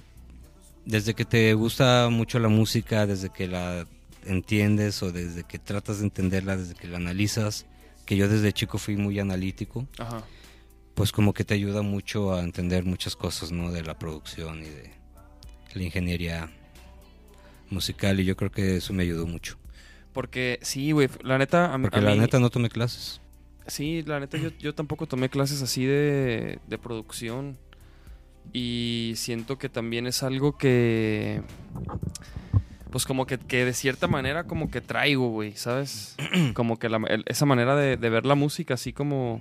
desde que te gusta mucho la música, desde que la entiendes o desde que tratas de entenderla, desde que la analizas, que yo desde chico fui muy analítico, Ajá. Pues como que te ayuda mucho a entender muchas cosas, ¿no? De la producción y de la ingeniería musical y yo creo que eso me ayudó mucho. Porque sí, güey, la neta... A, Porque a la mí- neta no tomé clases. Sí, la neta, yo, yo tampoco tomé clases así de, de producción. Y siento que también es algo que. Pues como que, que de cierta manera como que traigo, güey, ¿sabes? Como que la- esa manera de, de ver la música así como.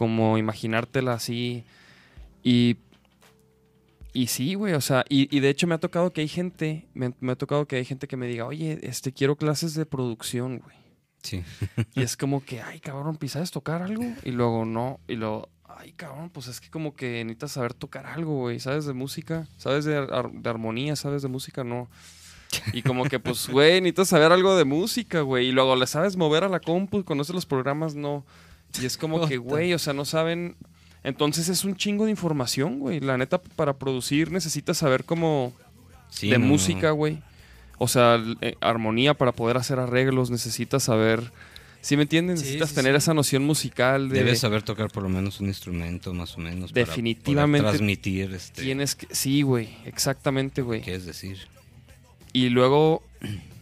Como imaginártela así. Y. Y sí, güey, o sea, y, y de hecho me ha tocado que hay gente, me, me ha tocado que hay gente que me diga, oye, este, quiero clases de producción, güey. Sí. Y es como que, ay, cabrón, ¿pues ¿sabes tocar algo? Y luego no. Y luego, ay, cabrón, pues es que como que necesitas saber tocar algo, güey. ¿Sabes de música? ¿Sabes de, ar- de armonía? ¿Sabes de música? No. Y como que, pues, güey, necesitas saber algo de música, güey. Y luego le sabes mover a la compu, conoces los programas, no. Y es como que, güey, o sea, no saben. Entonces es un chingo de información, güey. La neta, para producir necesitas saber cómo Sí, de no, música, güey. O sea, eh, armonía para poder hacer arreglos, necesitas saber. ¿Sí me entiendes? Sí, Necesitas sí, tener esa noción musical de. Debes saber tocar por lo menos un instrumento, más o menos. para Definitivamente transmitir, este, Tienes que. Sí, güey. Exactamente, güey. qué es decir. Y luego.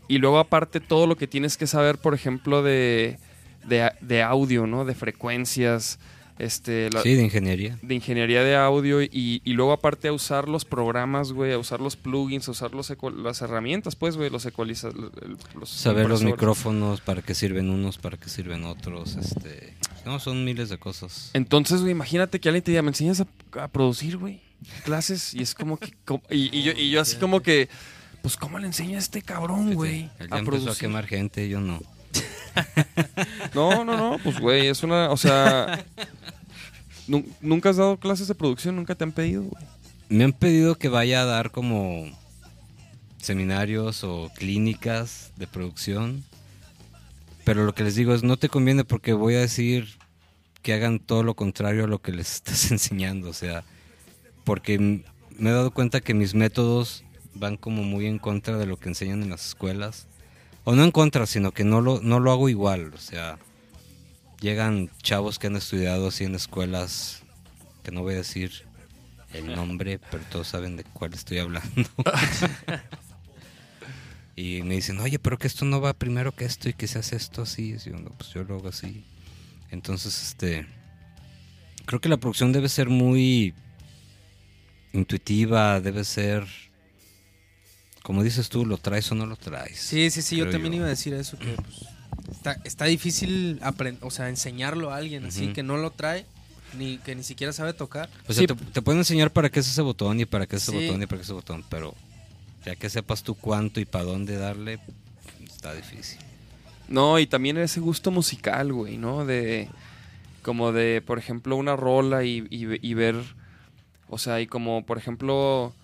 Y luego, aparte, todo lo que tienes que saber, por ejemplo, de. De, de audio, ¿no? De frecuencias. Este. la- Sí, de ingeniería. de ingeniería de audio y, y luego aparte a usar los programas, güey, a usar los plugins, a usar los las herramientas, pues, güey, los ecualizadores. Los Saber los micrófonos, para qué sirven unos, para qué sirven otros. este No, son miles de cosas. Entonces, güey, imagínate que alguien te diga, me enseñas a, a producir, güey, clases, y es como que, como- y, y yo, y yo así como que, pues, ¿cómo le enseña a este cabrón, güey, Él ya a empezó a quemar gente, yo no. No, no, no, pues, güey, es una, o sea, nu- nunca has dado clases de producción, nunca te han pedido, güey. Me han pedido que vaya a dar como seminarios o clínicas de producción. Pero lo que les digo es, no te conviene porque voy a decir que hagan todo lo contrario a lo que les estás enseñando. O sea, porque me he dado cuenta que mis métodos van como muy en contra de lo que enseñan en las escuelas. O no en contra, sino que no lo, no lo hago igual. O sea, llegan chavos que han estudiado así en escuelas, que no voy a decir, el nombre, pero todos saben de cuál estoy hablando. y me dicen, oye, pero que esto no va primero que esto y que se hace esto así. Y yo, no, pues yo lo hago así. Entonces, este. Creo que la producción debe ser muy intuitiva, debe ser. Como dices tú, lo traes o no lo traes. Sí, sí, sí, yo también yo. iba a decir eso, que pues, está, está difícil aprender, o sea, enseñarlo a alguien así que no lo trae, ni que ni siquiera sabe tocar. O sea, Sí. te, te pueden enseñar para qué es ese botón y para qué es ese Sí. botón y para qué es ese botón, pero ya que sepas tú cuánto y para dónde darle, está difícil. No, y también ese gusto musical, güey, ¿no? De. Como de, por ejemplo, una rola y, y- y ver. O sea, y como, por ejemplo,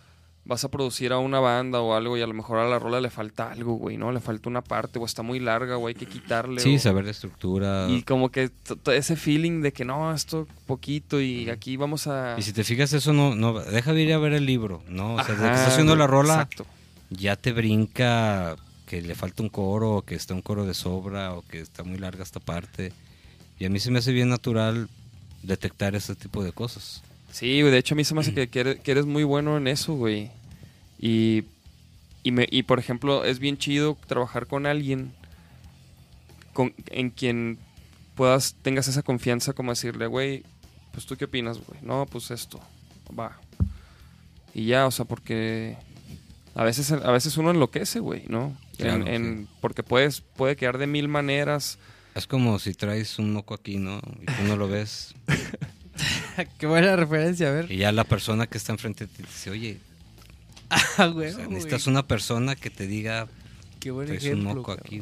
vas a producir a una banda o algo y a lo mejor a la rola le falta algo, güey, ¿no? Le falta una parte o está muy larga o hay que quitarle. Sí, o- saber la estructura. Y como que ese feeling de que no, esto poquito y aquí vamos a. Y si te fijas, eso no, no deja de ir a ver el libro, ¿no? O sea, desde que estás haciendo la rola, Exacto. ya te brinca que le falta un coro, o que está un coro de sobra, o que está muy larga esta parte. Y a mí se me hace bien natural detectar ese tipo de cosas. Sí, güey, de hecho a mí se me hace que, que eres, muy bueno en eso, güey. Y, y, me, y por ejemplo, es bien chido trabajar con alguien con, en quien puedas, tengas esa confianza como decirle, güey, pues tú qué opinas, güey. No, pues esto, va. Y ya, o sea, porque a veces, a veces uno enloquece, güey, ¿no? En- Porque puedes, puede quedar de mil maneras. Es como si traes un moco aquí, ¿no? Y tú no lo ves. Qué buena referencia, a ver. Y ya la persona que está enfrente te dice, oye, Ah, o güey, sea, necesitas una persona que te diga, Qué buen traes un ejemplo. moco cabrón. aquí,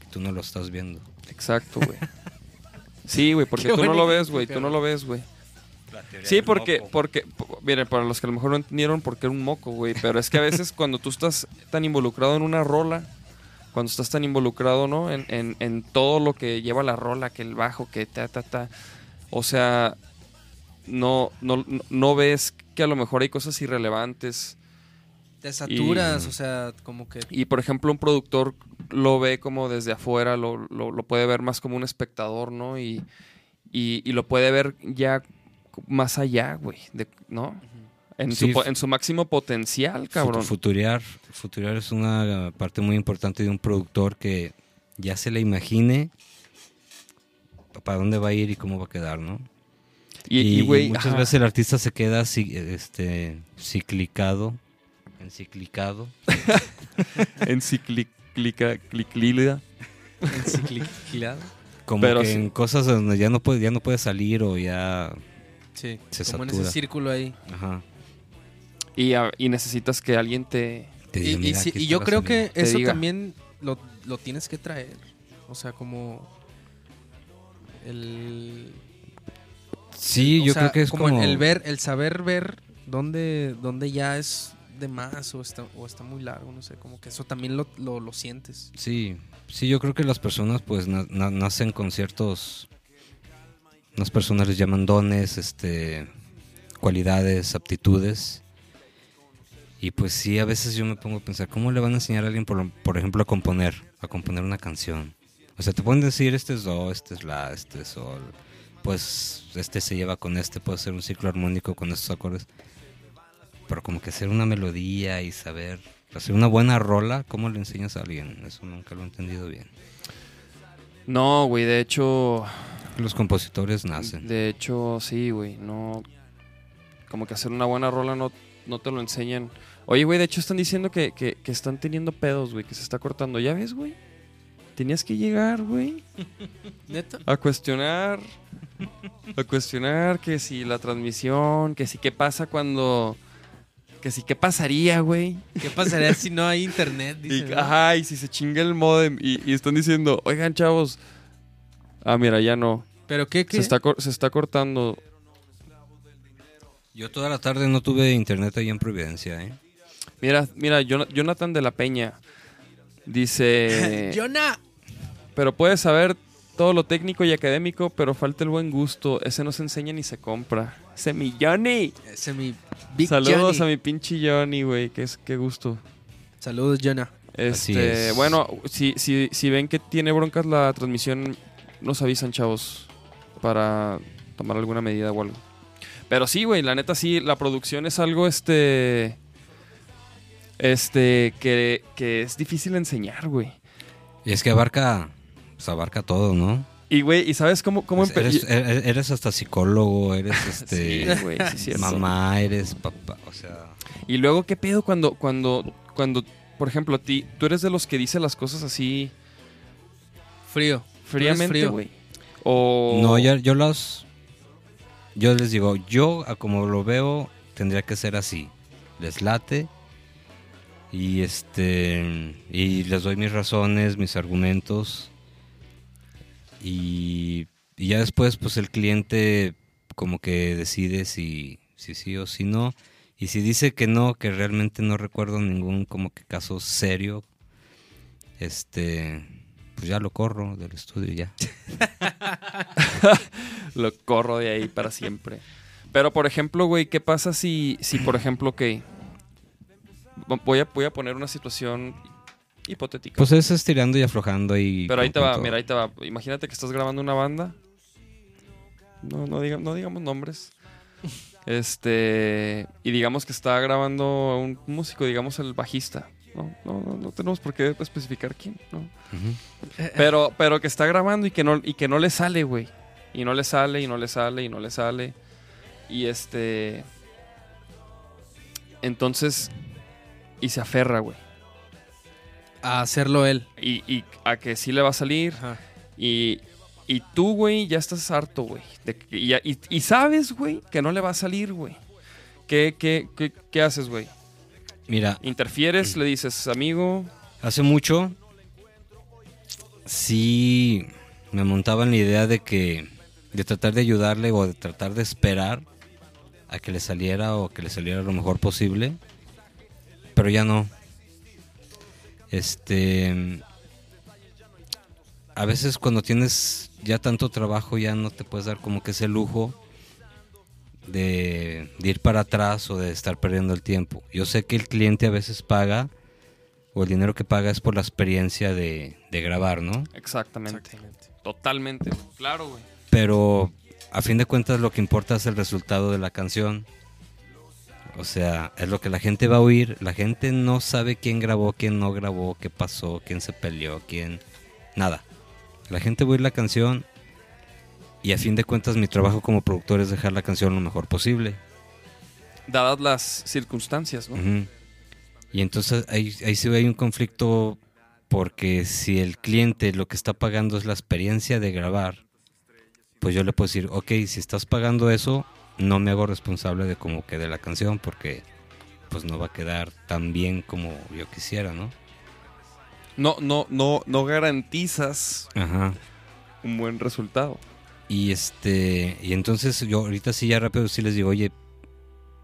que tú no lo estás viendo. Exacto, güey. Sí, güey, porque Qué tú no lo ves, güey, tú no lo ves, güey. Sí, porque, porque, miren, para los que a lo mejor no entendieron por qué era un moco, güey, pero es que a veces cuando tú estás tan involucrado en una rola, cuando estás tan involucrado, ¿no? En, en, en todo lo que lleva la rola, que el bajo, que ta, ta, ta, o sea, no, no, no- ves que a lo mejor hay cosas irrelevantes. Te saturas, Y- o sea, como que... Y por ejemplo, un productor lo ve como desde afuera, lo, lo- lo puede ver más como un espectador, ¿no? Y, y, y lo puede ver ya más allá, güey, de- ¿no? En, Sí, su, en su máximo potencial, cabrón. Fut- Futuriar, futuriar es una parte muy importante de un productor que ya se le imagine para dónde va a ir y cómo va a quedar, ¿no? Y, Y, y, güey, muchas ajá. veces el artista se queda este, ciclicado, enciclicado. enciclica, cliclida. Enciclado. Como Pero que sí. en cosas donde ya no puede, ya no puede salir o ya. Sí, Se como en ese círculo ahí. Ajá. Y, a- y necesitas que alguien te... te Y, dice, y "Mira, sí- aquí y está yo creo salida". que eso diga. también lo, lo tienes que traer. O sea, como el... Sí, o yo sea, creo que es como. el ver, el saber ver dónde, dónde ya es de más o está, o está muy largo, no sé, como que eso también lo, lo, lo sientes. Sí, sí, yo creo que las personas pues na- na- nacen con ciertos, unas personas les llaman dones, este, cualidades, aptitudes. Y pues sí, a veces yo me pongo a pensar, ¿cómo le van a enseñar a alguien, por, por ejemplo, a componer, a componer una canción? O sea, te pueden decir, este es do, este es la, este es sol, pues este se lleva con este, puede ser un ciclo armónico con estos acordes. Pero como que hacer una melodía y saber hacer una buena rola, ¿cómo le enseñas a alguien? Eso nunca lo he entendido bien. No, güey, de hecho... Los compositores nacen. De hecho, sí, güey, no... Como que hacer una buena rola no, no te lo enseñan. Oye, güey, de hecho están diciendo que, que, que están teniendo pedos, güey, que se está cortando. ¿Ya ves, güey? Tenías que llegar, güey. ¿Neta? A cuestionar. A cuestionar que si la transmisión, que si qué pasa cuando. Que si qué pasaría, güey. ¿Qué pasaría si no hay internet? Y, Dice, y si se chinga el modem. Y, y están diciendo, oigan, chavos. Ah, mira, ya no. ¿Pero qué? qué? Se está, se está cortando. Yo toda la tarde no tuve internet ahí en Providencia, ¿eh? Mira, mira, Jon- Jonathan de la Peña dice. ¡Jonah! Pero puedes saber todo lo técnico y académico, pero falta el buen gusto. Ese no se enseña ni se compra. Ese mi Johnny. Ese es mi Big Saludos Johnny. a mi pinche Johnny, güey. Qué, es- qué gusto. Saludos, Jonah. Este, es. bueno, si, si, si ven que tiene broncas la transmisión, nos avisan, chavos, para tomar alguna medida o algo. Pero sí, güey, la neta sí, la producción es algo, este... Este, que, que es difícil enseñar, güey. Y es que abarca, pues abarca todo, ¿no? Y, güey, ¿y sabes cómo, cómo Pues eres, eres- eres hasta psicólogo, eres este Sí, güey, sí, cierto. mamá, eres papá, o sea, Y luego, ¿qué pedo cuando, cuando, cuando, por ejemplo, a ti, tú eres de los que dice las cosas así Frío. fríamente, frío. güey? O... no, yo, yo los, yo les digo, yo a como lo veo tendría que ser así, les late y este y les doy mis razones, mis argumentos y, ya después pues el cliente como que decide si si sí o si no y si dice que no, que realmente no recuerdo ningún como que caso serio, este pues ya lo corro del estudio ya. Lo corro de ahí para siempre. Pero, por ejemplo, güey, ¿qué pasa si, si por ejemplo, que... Voy a, voy a poner una situación hipotética. Pues es estirando y aflojando y... Pero ahí te va, todo. mira, ahí te va. Imagínate que estás grabando una banda. No, no, diga- no digamos nombres. Este. Y digamos que está grabando un músico, digamos el bajista. No, no, no, no tenemos por qué especificar quién, ¿no? Pero, pero que está grabando y que no, y que no le sale, güey. Y no le sale, y no le sale, y no le sale. Y este. Entonces. Y se aferra, güey. A hacerlo él. Y, y a que sí le va a salir. Ajá. Y, y tú, güey, ya estás harto, güey. Y, y- y sabes, güey, que no le va a salir, güey. ¿Qué, qué, qué, qué haces, güey? Mira, Interfieres, le dices, amigo. hace mucho sí me montaba en la idea de que de tratar de ayudarle o de tratar de esperar a que le saliera o que le saliera lo mejor posible, pero ya no. Este a veces cuando tienes ya tanto trabajo ya no te puedes dar como que ese lujo de, de ir para atrás o de estar perdiendo el tiempo. Yo sé que el cliente a veces paga o el dinero que paga es por la experiencia de, de grabar, ¿no? Exactamente. Totalmente. Claro, güey. Pero a fin de cuentas lo que importa es el resultado de la canción. O sea, es lo que la gente va a oír. La gente no sabe quién grabó, quién no grabó, qué pasó, quién se peleó, quién... Nada. La gente va a oír la canción y a fin de cuentas mi trabajo como productor es dejar la canción lo mejor posible. Dadas las circunstancias, ¿no? Y entonces ahí, ahí sí hay un conflicto porque si el cliente lo que está pagando es la experiencia de grabar, pues yo le puedo decir, ok, si estás pagando eso, no me hago responsable de cómo quede la canción porque pues no va a quedar tan bien como yo quisiera, ¿no? No, no, no, no garantizas Ajá. un buen resultado. Y este, y entonces yo ahorita sí ya rápido sí les digo, oye,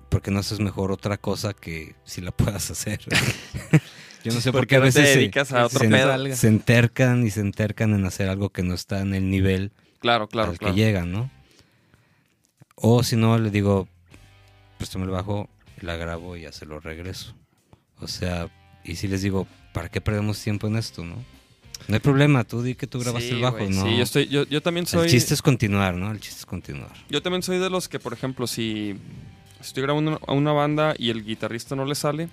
¿por qué no haces mejor otra cosa que si la puedas hacer? yo no sé por qué a te veces se- dedicas a otro se, pedo. se entercan y se entercan en hacer algo que no está en el nivel Claro, claro, al claro. que llegan, ¿no? O si no, le digo, préstame el bajo, la grabo y ya se lo regreso. O sea, y si les digo, ¿para qué perdemos tiempo en esto, no? No hay problema, tú di que tú grabaste Sí, el bajo, ¿no? Sí, yo, estoy, yo, yo también soy. El chiste es continuar, ¿no? El chiste es continuar. Yo también soy de los que, por ejemplo, si estoy grabando a una banda y el guitarrista no le sale,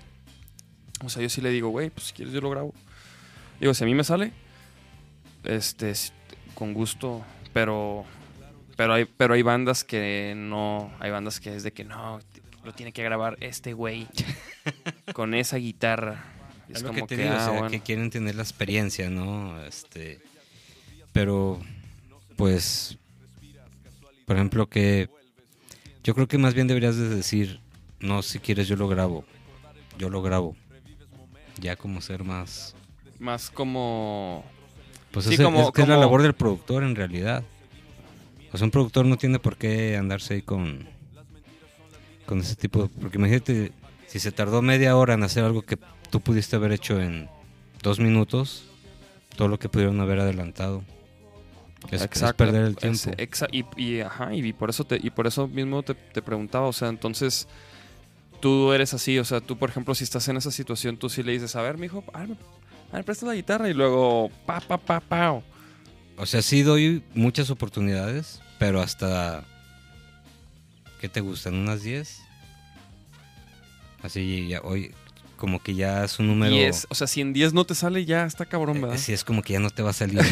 o sea, yo sí le digo, güey, pues si quieres yo lo grabo. Digo, si a mí me sale, este, con gusto, pero, pero hay, pero hay bandas que no, hay bandas que es de que no, lo tiene que grabar este güey con esa guitarra. Es Es lo que como te que, digo, ah, o sea, bueno. que quieren tener la experiencia, ¿no? Este, pero, pues, por ejemplo, que yo creo que más bien deberías de decir, no, si quieres yo lo grabo, yo lo grabo. Ya como ser más... más como Pues Sí, es, como- es que es la como- labor del productor en realidad. O sea, un productor no tiene por qué andarse ahí con, con ese tipo de... Porque imagínate, si se tardó media hora en hacer algo que tú pudiste haber hecho en dos minutos, todo lo que pudieron haber adelantado. Es, es perder el tiempo. es- exa- y, y, ajá, y por eso te, y por eso mismo te, te preguntaba, o sea, entonces tú eres así, o sea, tú por ejemplo si estás en esa situación, tú sí le dices, a ver, mijo, a ver, a ver, presta la guitarra y luego pa pa pa pa. O sea, sí doy muchas oportunidades, pero hasta ¿qué te gustan? ¿Unas 10? Así, ya, hoy, como que ya es un número... 10. O sea, si en 10 no te sale, ya está cabrón, eh, ¿verdad? sí, es como que ya no te va a salir.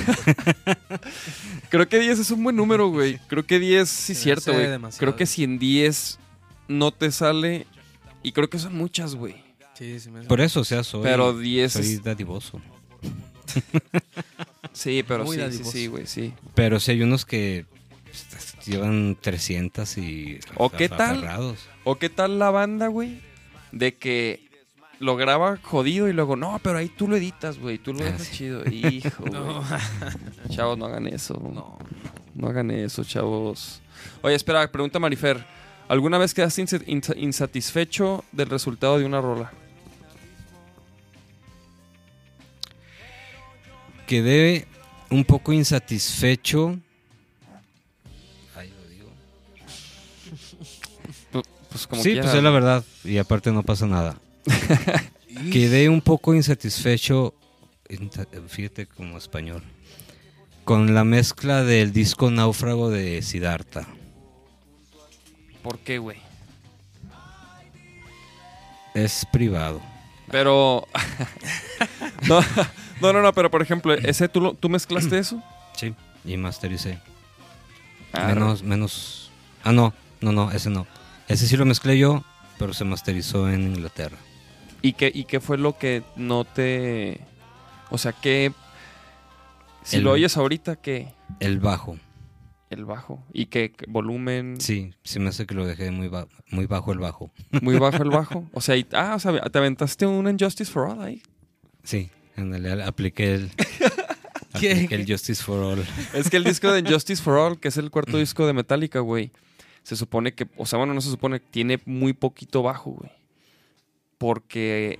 Creo que 10 es un buen número, güey. Creo que 10 sí es cierto, güey. Creo que si en 10 no te sale. Y creo que son muchas, güey. Sí, sí me Por eso, o sea, soy, Pero 10 soy es- dadivoso. Sí, pero Muy sí, sí, dadivoso. sí, güey, sí. Pero sí hay unos que pues, llevan 300 y... ¿O qué tal? aferrados. ¿O qué tal la banda, güey? De que lo graba jodido y luego, no, pero ahí tú lo editas, güey. Tú lo Ah, dejas sí. chido. Hijo. No. Chavos, no hagan eso. No. No hagan eso, chavos. Oye, espera, pregunta Marifer. ¿Alguna vez quedaste insa- insa- insatisfecho del resultado de una rola? Quedé un poco insatisfecho. Ay, lo digo. Pues como sí, quiera. pues es la verdad. Y aparte no pasa nada. Quedé un poco insatisfecho, fíjate como español, con la mezcla del disco Náufrago de Siddhartha. ¿Por qué, güey? Es privado. Pero. no, no, no, no, pero por ejemplo, ¿ese tú, lo- tú mezclaste eso? Sí. Y mastericé. Ah, menos, menos... Ah, no, no, no, ese no. Ese sí lo mezclé yo, pero se masterizó en Inglaterra. ¿Y qué, ¿Y qué fue lo que no te. O sea, que. Si El- lo oyes ahorita, ¿qué? El bajo. El bajo. ¿Y qué? qué volumen? Sí, se me hace que lo dejé muy, ba- muy bajo el bajo. Muy bajo el bajo. O sea, y- ah, o sea, te aventaste un Injustice for All ahí. Sí, en el, apliqué el... ¿Qué? apliqué el Justice for All. Es que el disco de Injustice for All, que es el cuarto disco de Metallica, güey, se supone que, o sea, bueno, no se supone, tiene muy poquito bajo, güey. Porque,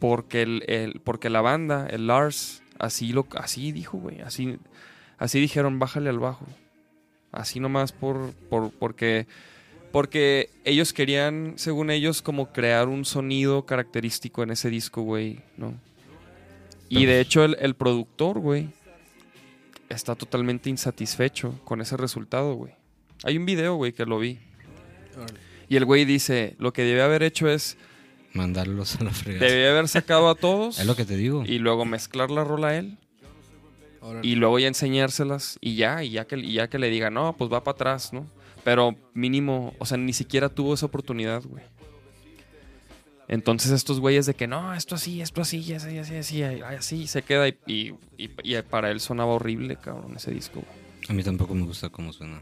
porque, el, el- porque la banda, el Lars, así, lo, así dijo, güey, así, así dijeron, bájale al bajo. Así nomás por, por, porque, porque ellos querían, según ellos, como crear un sonido característico en ese disco, güey, ¿no? Y de hecho el, el productor, güey, está totalmente insatisfecho con ese resultado, güey. Hay un video, güey, que lo vi. Y el güey dice, lo que debe haber hecho es, Mandarlos a la fregada. debe haber sacado a todos Es lo que te digo. y luego mezclar la rola a él Órale. y luego ya enseñárselas y ya, y ya que, y ya que le diga, no, pues va para atrás, ¿no? Pero mínimo, o sea, ni siquiera tuvo esa oportunidad, güey. Entonces estos güeyes de que no, esto así, esto así, y así, así, así, y así, se queda y, y- y- y para él sonaba horrible, cabrón, ese disco, güey. A mí tampoco me gusta cómo suena.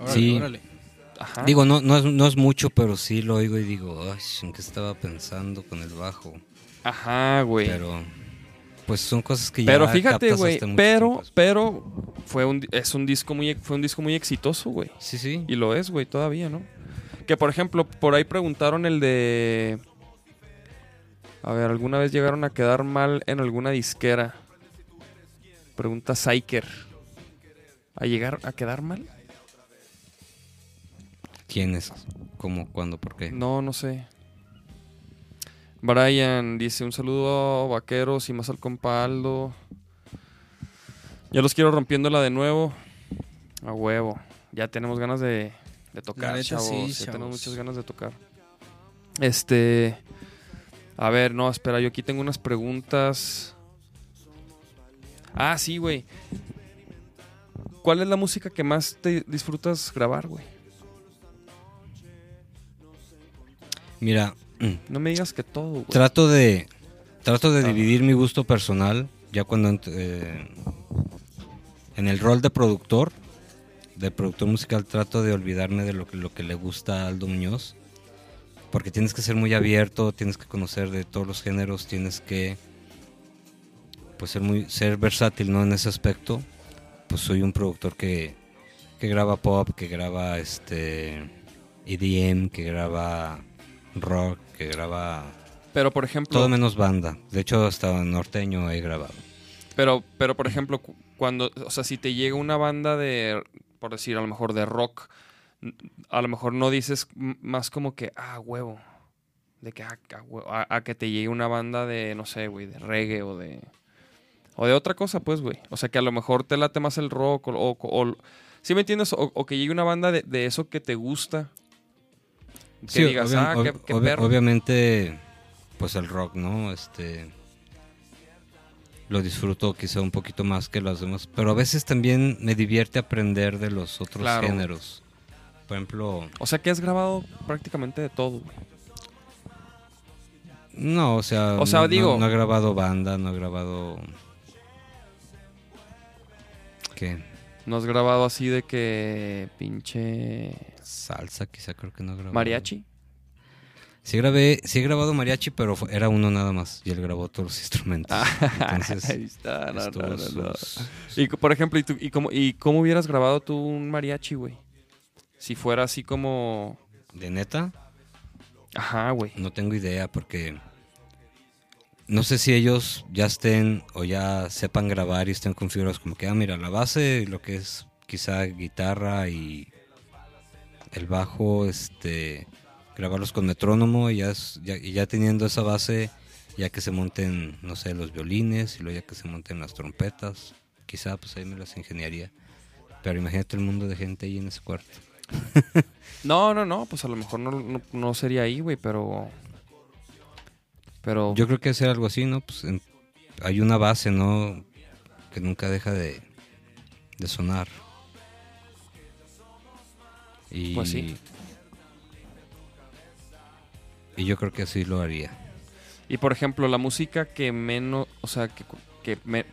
Órale, sí. órale. Ajá. Digo, no, no, es, no es mucho, pero sí lo oigo y digo, ay, ¿en qué estaba pensando con el bajo? Ajá, güey. Pero, pues son cosas que ya Pero fíjate, captas güey, pero, pero fue un, es un disco muy, fue un disco muy exitoso, güey. Sí, sí. Y lo es, güey, todavía, ¿no? Que por ejemplo, por ahí preguntaron el de. A ver, ¿alguna vez llegaron a quedar mal en alguna disquera? Pregunta Psyker. ¿A llegar a quedar mal? ¿Quién es? ¿Cómo? ¿Cuándo? ¿Por qué? No, no sé. Brian dice un saludo Vaqueros y más al compa Aldo. Ya los quiero rompiéndola de nuevo. A huevo. Ya tenemos ganas de, de tocar, neta, chavos. sí, chavos. tenemos muchas ganas de tocar. Este. A ver, no, espera, yo aquí tengo unas preguntas. Ah, sí, güey. ¿Cuál es la música que más te disfrutas grabar, güey? Mira, No me digas que todo, güey. trato de trato de Ah. dividir mi gusto personal ya cuando eh, en el rol de productor de productor musical trato de olvidarme de lo que lo que le gusta a Aldo Muñoz porque tienes que ser muy abierto tienes que conocer de todos los géneros tienes que pues ser muy ser versátil no en ese aspecto pues soy un productor que que graba pop que graba este EDM que graba rock que graba Pero por ejemplo, todo menos banda. De hecho, hasta norteño he grabado. pero, pero por ejemplo, cu- cuando, o sea, si te llega una banda de, por decir, a lo mejor de rock, a lo mejor no dices más como que, ah, huevo, de que, ah, huevo", a, a que te llegue una banda de, no sé, güey, de reggae o de, o de otra cosa, pues, güey. O sea, que a lo mejor te late más el rock o, o- o- ¿Sí me entiendes? O, o que llegue una banda de, de eso que te gusta. Que Sí, digas, obvia- ah, qué, ob- qué ob- perro. Obviamente, pues el rock, ¿no? Este. Lo disfruto quizá un poquito más que los demás. Pero a veces también me divierte aprender de los otros Claro. géneros. Por ejemplo, O sea que has grabado prácticamente de todo, no, o sea. O sea, no- digo- No, he grabado banda, no he grabado. ¿Qué? No has grabado así de que pinche Salsa, quizá creo que no he grabado. mariachi. Sí, grabé, sí he grabado mariachi, pero fue- era uno nada más. Y él grabó todos los instrumentos. Entonces, Ahí está, no, no, no, no. sus- Y por ejemplo, ¿y, tú- y cómo, ¿y cómo hubieras grabado tú un mariachi, güey? Si fuera así como... ¿De neta? Ajá, güey. No tengo idea porque no sé si ellos ya estén o ya sepan grabar y estén configurados como que, ah, mira, la base, lo que es quizá guitarra y el bajo, este, grabarlos con metrónomo y ya, ya- y ya teniendo esa base, ya que se monten, no sé, los violines y luego ya que se monten las trompetas, quizá pues ahí me las ingeniaría. Pero imagínate el mundo de gente ahí en ese cuarto. No, no, no, pues a lo mejor no, no, no sería ahí, güey, pero... Pero... Yo creo que hacer algo así, ¿no? Pues en- hay una base, ¿no? Que nunca deja de, de sonar. Y, Pues sí. Y yo creo que así lo haría. Y por ejemplo, la música que menos... O sea, que, que, me-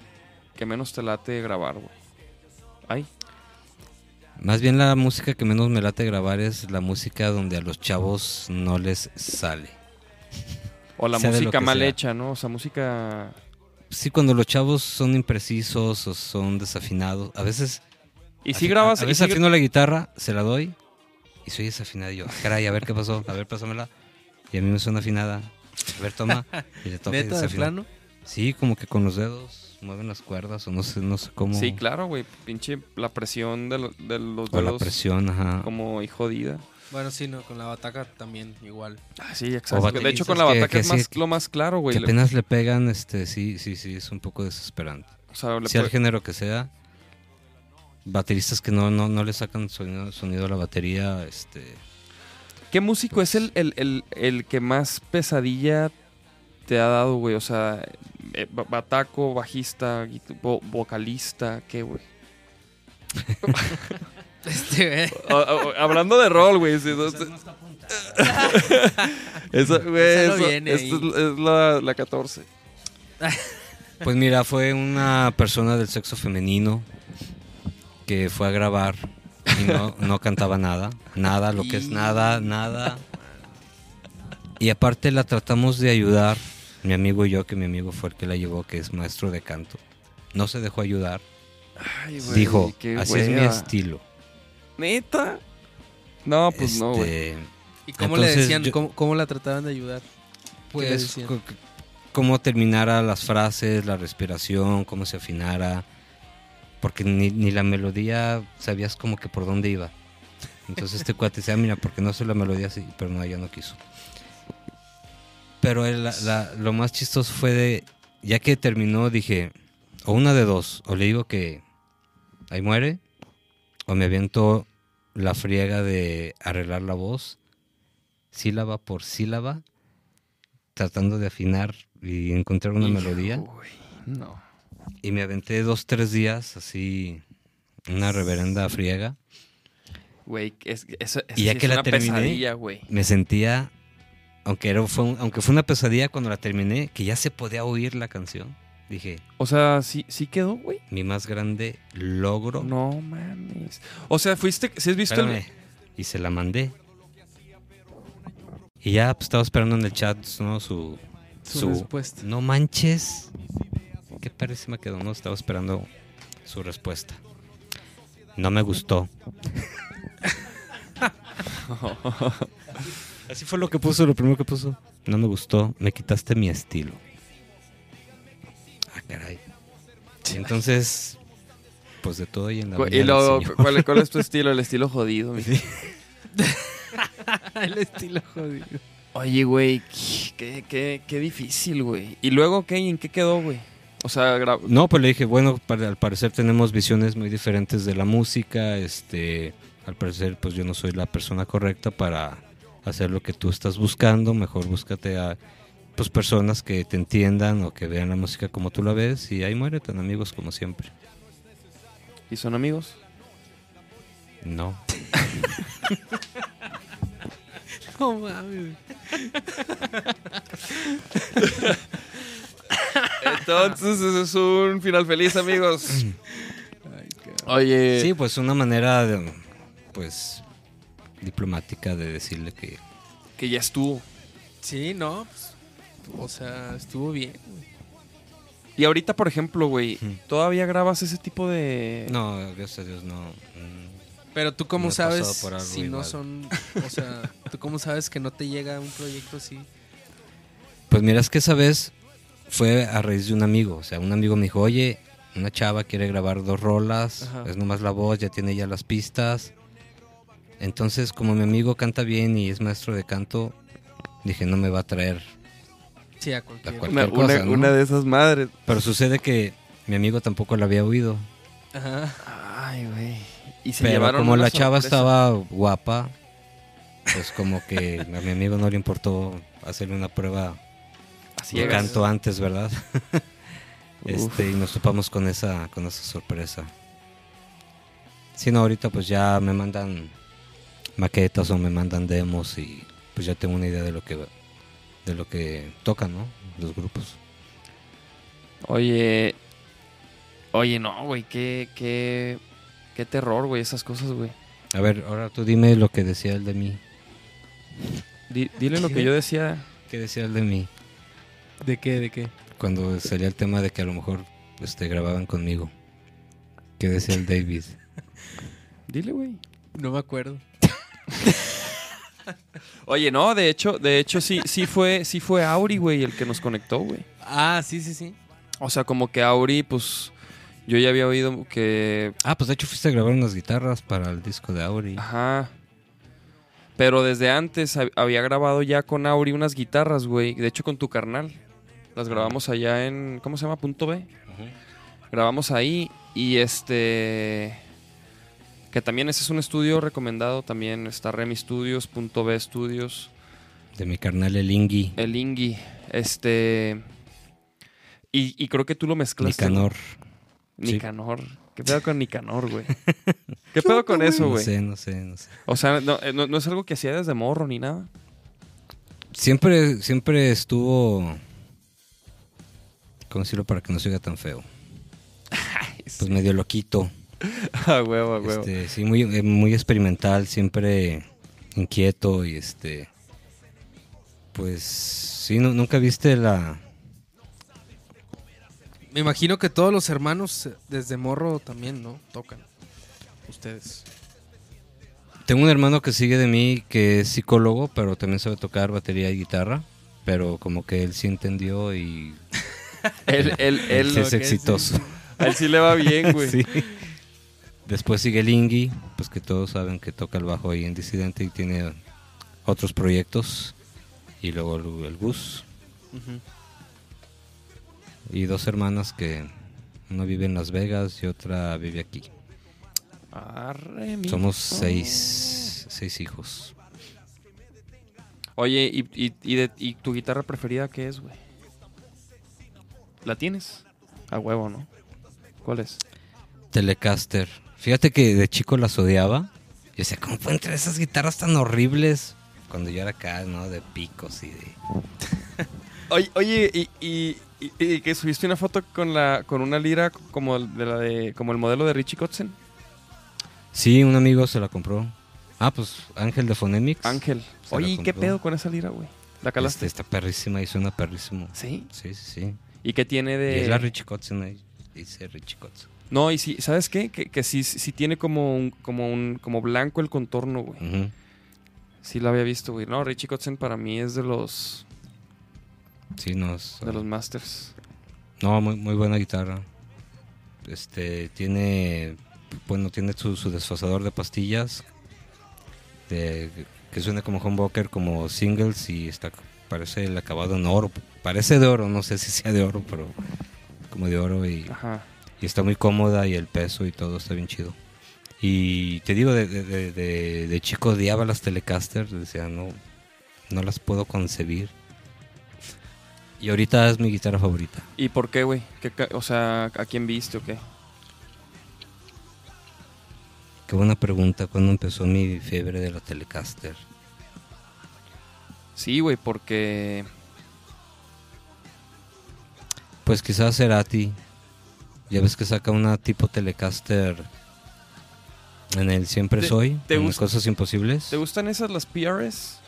que menos te late grabar, güey. Ay. Más bien la música que menos me late grabar es la música donde a los chavos no les sale. O la Sea música mal sea. hecha, ¿no? O sea, música... Sí, cuando los chavos son imprecisos o son desafinados. A veces... Y si grabas... A, a veces afino la guitarra, se la doy y soy desafinado. Y yo, "Ah, caray, a ver qué pasó. A ver, pásamela. Y a mí me suena afinada. A ver, toma. Y le toca y ¿Neta, de plano? Sí, como que con los dedos mueven las cuerdas o no sé, no sé cómo. Sí, claro, güey. Pinche la presión de, lo- de los O la dedos presión, ajá. como y jodida. Bueno, sí, no, con la bataca también igual. Ah, sí, exacto. De hecho, con la bataca que es sí- más, lo más claro, güey. Que apenas le pegan, este, sí, sí, sí, es un poco desesperante. O sea, le Sea el género que sea, bateristas que no, no, no le sacan sonido, sonido a la batería, este, ¿Qué músico es el, el, el, el que más pesadilla te ha dado, güey? O sea, eh, ba- bataco, bajista, vo- vocalista, ¿qué, güey? Este, güey. O- o- hablando de rol, güey. no- güey, eso- viene es, es la, la 14. Pues mira, fue una persona del sexo femenino que fue a grabar y no, no cantaba nada. Nada, lo que es nada, nada. Y aparte la tratamos de ayudar, mi amigo y yo, que mi amigo fue el que la llevó, que es maestro de canto. No se dejó ayudar. Ay, güey, Dijo, así es mi estilo. ¿Neta? No, pues no, güey. Este, ¿Y cómo le decían? yo- ¿Cómo, cómo la trataban de ayudar? ¿Qué le Pues, cómo terminara las frases, la respiración, cómo se afinara. Porque ni, ni la melodía sabías como que por dónde iba. Entonces este cuate decía, "Ah, mira, porque no sé la melodía así, pero no, ya no quiso. Pero él, la- la- lo más chistoso fue de, ya que terminó, dije, o una de dos, o le digo que ahí muere, o me aviento la friega de arreglar la voz, sílaba por sílaba, tratando de afinar y encontrar una Hijo, melodía. güey, No. Y me aventé dos, tres días así, una reverenda friega. Güey, es, eso, eso Y ya sí que es la una terminé, pesadilla, güey. Me sentía, aunque, era, fue, un- aunque fue una pesadilla cuando la terminé, que ya se podía oír la canción. Dije, O sea, ¿sí, sí quedó, güey? mi más grande logro. No mames. O sea, fuiste, si has visto el- Espérame. Y se la mandé. Y ya pues, estaba esperando en el chat ¿no? su, Su respuesta. No manches. Qué parísima quedó, ¿no? Estaba esperando su respuesta. No me gustó. Así fue lo que puso, lo primero que puso. No me gustó, me quitaste mi estilo. Ah, caray. Entonces, pues de todo y en la vida Y luego, Señor. ¿cuál, cuál es tu estilo? El estilo jodido. mi- el estilo jodido. Oye, güey, qué, qué, qué difícil, güey. ¿Y luego qué? ¿Y en qué quedó, güey? O sea, gra- No, pues le dije, bueno, para- al parecer tenemos visiones muy diferentes de la música, este, al parecer pues yo no soy la persona correcta para hacer lo que tú estás buscando, mejor búscate a pues personas que te entiendan o que vean la música como tú la ves y ahí muere tan amigos como siempre. ¿y son amigos? No. No mames. Entonces, ese es un final feliz, amigos. Oye, Sí, pues una manera de, pues diplomática de decirle que que ya estuvo. Sí, no. pues, o sea, estuvo bien. Y ahorita, por ejemplo, güey. ¿todavía grabas ese tipo de...? no, gracias a Dios no. mm, Pero tú cómo sabes si no son, o sea, tú cómo sabes que no te llega un proyecto así. Pues mira, es que esa vez fue a raíz de un amigo. O sea, un amigo me dijo, oye, una chava quiere grabar dos rolas, Ajá. es nomás la voz, ya tiene ya las pistas. Entonces, como mi amigo canta bien y es maestro de canto, dije, no me va a traer. Sí, a cualquier. A cualquier Una, cosa, una- ¿no? una de esas madres. Pero sucede que mi amigo tampoco la había oído. Ajá. Ay, güey. Y se Pero llevaron como la chava estaba guapa, pues como que a mi amigo no le importó hacerle una prueba Así canto antes, ¿verdad? Este, y nos topamos con esa, con esa sorpresa. Si no, ahorita pues ya me mandan maquetas o me mandan demos y pues ya tengo una idea de lo que de lo que tocan, ¿no? Los grupos. Oye, oye, no, güey, qué, qué, qué terror, güey, esas cosas, güey. A ver, ahora tú dime lo que decía el de mí. Di- dile lo que yo decía. ¿Qué decía el de mí? ¿De qué? ¿De qué? Cuando salía el tema de que a lo mejor este, grababan conmigo. ¿Qué decía el David? Dile, güey. No me acuerdo. Oye, no, de hecho, de hecho sí, sí fue, sí fue Auri, güey, el que nos conectó, güey. Ah, sí, sí, sí. O sea, como que Auri, pues, yo ya había oído que, Ah, pues de hecho fuiste a grabar unas guitarras para el disco de Auri. ajá. Pero desde antes hab- había grabado ya con Auri unas guitarras, güey. De hecho, con tu carnal. Las grabamos allá en, ¿cómo se llama? Punto B. Grabamos ahí y este... Que también ese es un estudio recomendado. También está Remy Studios, Punto B Studios. De mi carnal el Ingui. El Ingi. Este... Y, y creo que tú lo mezclaste. Nicanor. ¿no? Sí. Nicanor. ¿Qué pedo con Nicanor, güey? ¿Qué pedo con eso, No güey? sé, no sé, no sé. O sea, no, eh, no- no es algo que hacía desde morro ni nada. Siempre, siempre estuvo. ¿Cómo decirlo para que no se oiga tan feo? Pues medio loquito. Ah, huevo, a huevo. Este, sí, muy, eh, muy experimental, siempre inquieto y este. Pues sí, no- nunca viste la. Me imagino que todos los hermanos eh, desde morro también, ¿no? Tocan. Ustedes. Tengo un hermano que sigue de mí que es psicólogo, pero también sabe tocar batería y guitarra. Pero como que él sí entendió y Él, es exitoso. a él sí le va bien, güey. Sí. Después sigue el Ingi, pues que todos saben que toca el bajo ahí en Disidente y tiene otros proyectos. Y luego el, el Gus. Y dos hermanas que una vive en Las Vegas y otra vive aquí. Arre. Somos seis, seis hijos. Oye, ¿y, y, y, de- y tu guitarra preferida qué es, güey? ¿La tienes? A huevo, ¿no? ¿Cuál es? Telecaster. Fíjate que de chico las odiaba. Yo decía, ¿cómo pueden traer esas guitarras tan horribles? Cuando yo era acá, ¿no? De picos y de... Oye, oye y, y, y- y que subiste una foto con la con una lira como el, de la de como el modelo de Richie Kotzen. Sí, un amigo se la compró. Ah, pues Ángel de Phonemics. Ángel. Oye, ¿y ¿qué pedo con esa lira, güey? ¿La calaste? Este, está perrísima y suena perrísimo. Sí. Sí, sí, sí. ¿Y qué tiene Y de...? es la Richie Kotzen. Dice Richie Kotzen. No, y sí, ¿sabes qué? Que, que sí, sí tiene como un, como un, como blanco el contorno, güey. Sí la había visto, güey. No, Richie Kotzen para mí es de los, Sí, no, es- de los masters. no muy, muy buena guitarra. Este, tiene, bueno, tiene su, su desfasador de pastillas. De, que suena como humbucker, como singles y está, parece el acabado en oro. Parece de oro, no sé si sea de oro, pero como de oro y, Ajá. y está muy cómoda y el peso y todo está bien chido. Y te digo, de, de, de- de- de chico odiaba las Telecaster, decía, no, no las puedo concebir. Y ahorita es mi guitarra favorita. ¿Y por qué, güey? ¿Qué ca- O sea, ¿a quién viste o qué? Qué buena pregunta, ¿cuándo empezó mi fiebre de la Telecaster? Sí, güey, porque... Pues quizás Cerati. Ya ves que saca una tipo Telecaster en el Siempre ¿Te- Soy, te en gusta- Cosas Imposibles. ¿Te gustan esas las PRS?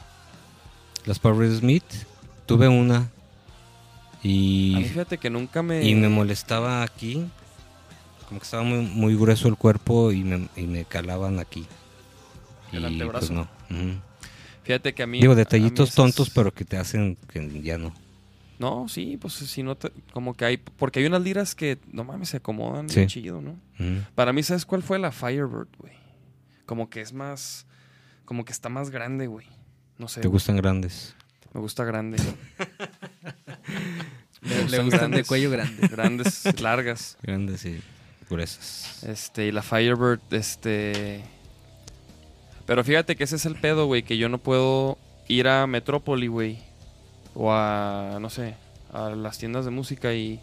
Las Power Smith, tuve una A mí y, fíjate que nunca me... y me molestaba aquí, como que estaba muy, muy grueso el cuerpo y me, y me calaban aquí. El Y, antebrazo. pues, no. Fíjate que a mí... Digo, detallitos esas- tontos, pero que te hacen que ya no. No, sí, pues si no te... Como que hay... Porque hay unas liras que, no mames, se acomodan Sí. bien chido, ¿no? Para mí, ¿sabes cuál fue la Firebird, güey? Como que es más... Como que está más grande, güey. No sé. ¿Te gustan grandes? Me gusta grande. Le, le gustan de cuello grande. Grandes, largas. Grandes y gruesas. Este, y la Firebird, este. Pero fíjate que ese es el pedo, güey, que yo no puedo ir a Metrópoli, güey. O a, no sé, a las tiendas de música y,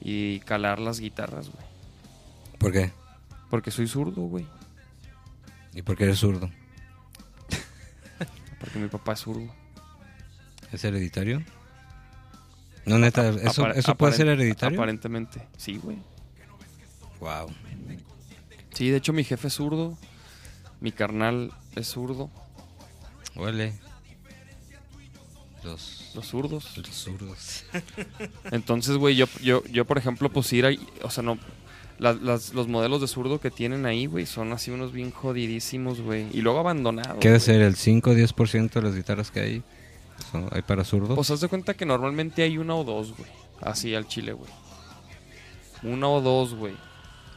y calar las guitarras, güey. ¿Por qué? Porque soy zurdo, güey. ¿Y por qué eres zurdo? Porque mi papá es zurdo. ¿Es hereditario? No, neta, ¿eso, ¿eso puede ser hereditario? Aparentemente, sí, güey. Wow. Sí, de hecho mi jefe es zurdo. Mi carnal es zurdo. Huele. Los, Los zurdos. los zurdos. Entonces, güey, yo, yo, yo, por ejemplo, pues ir ahí, o sea, no, las- las- los modelos de zurdo que tienen ahí, güey, son así unos bien jodidísimos, güey. Y luego abandonados. ¿Qué debe ser? ¿El 5 o 10% de las guitarras que hay? son- ¿Hay para zurdos? Pues haz de cuenta que normalmente hay una o dos, güey. Así al chile, güey. Una o dos, güey.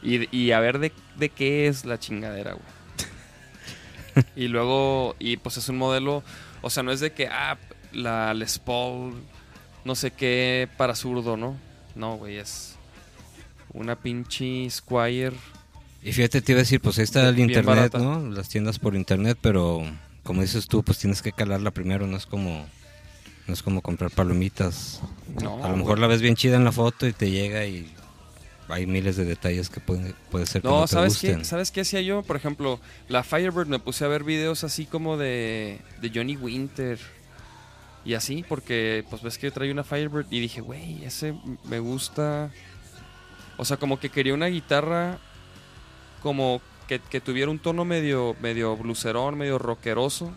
Y, y a ver de, de qué es la chingadera, güey. y luego, y pues es un modelo, o sea, no es de que, ah, la Les Paul, no sé qué, para zurdo, ¿no? No, güey, es una pinche Squire. y fíjate, te iba a decir, pues ahí está el internet, barata. ¿no? Las tiendas por internet, pero como dices tú, pues tienes que calarla primero, no es como... No es como comprar palomitas. No, a lo mejor güey. la ves bien chida en la foto y te llega y hay miles de detalles que pueden, puede ser que no, No, te ¿sabes gusten. qué? ¿Sabes qué hacía yo? Por ejemplo, la Firebird me puse a ver videos así como de, de Johnny Winter y así, porque pues ves que yo traía una Firebird y dije, güey, ese me gusta. O sea, como que quería una guitarra como que, que tuviera un tono medio, medio blucerón, medio rockeroso,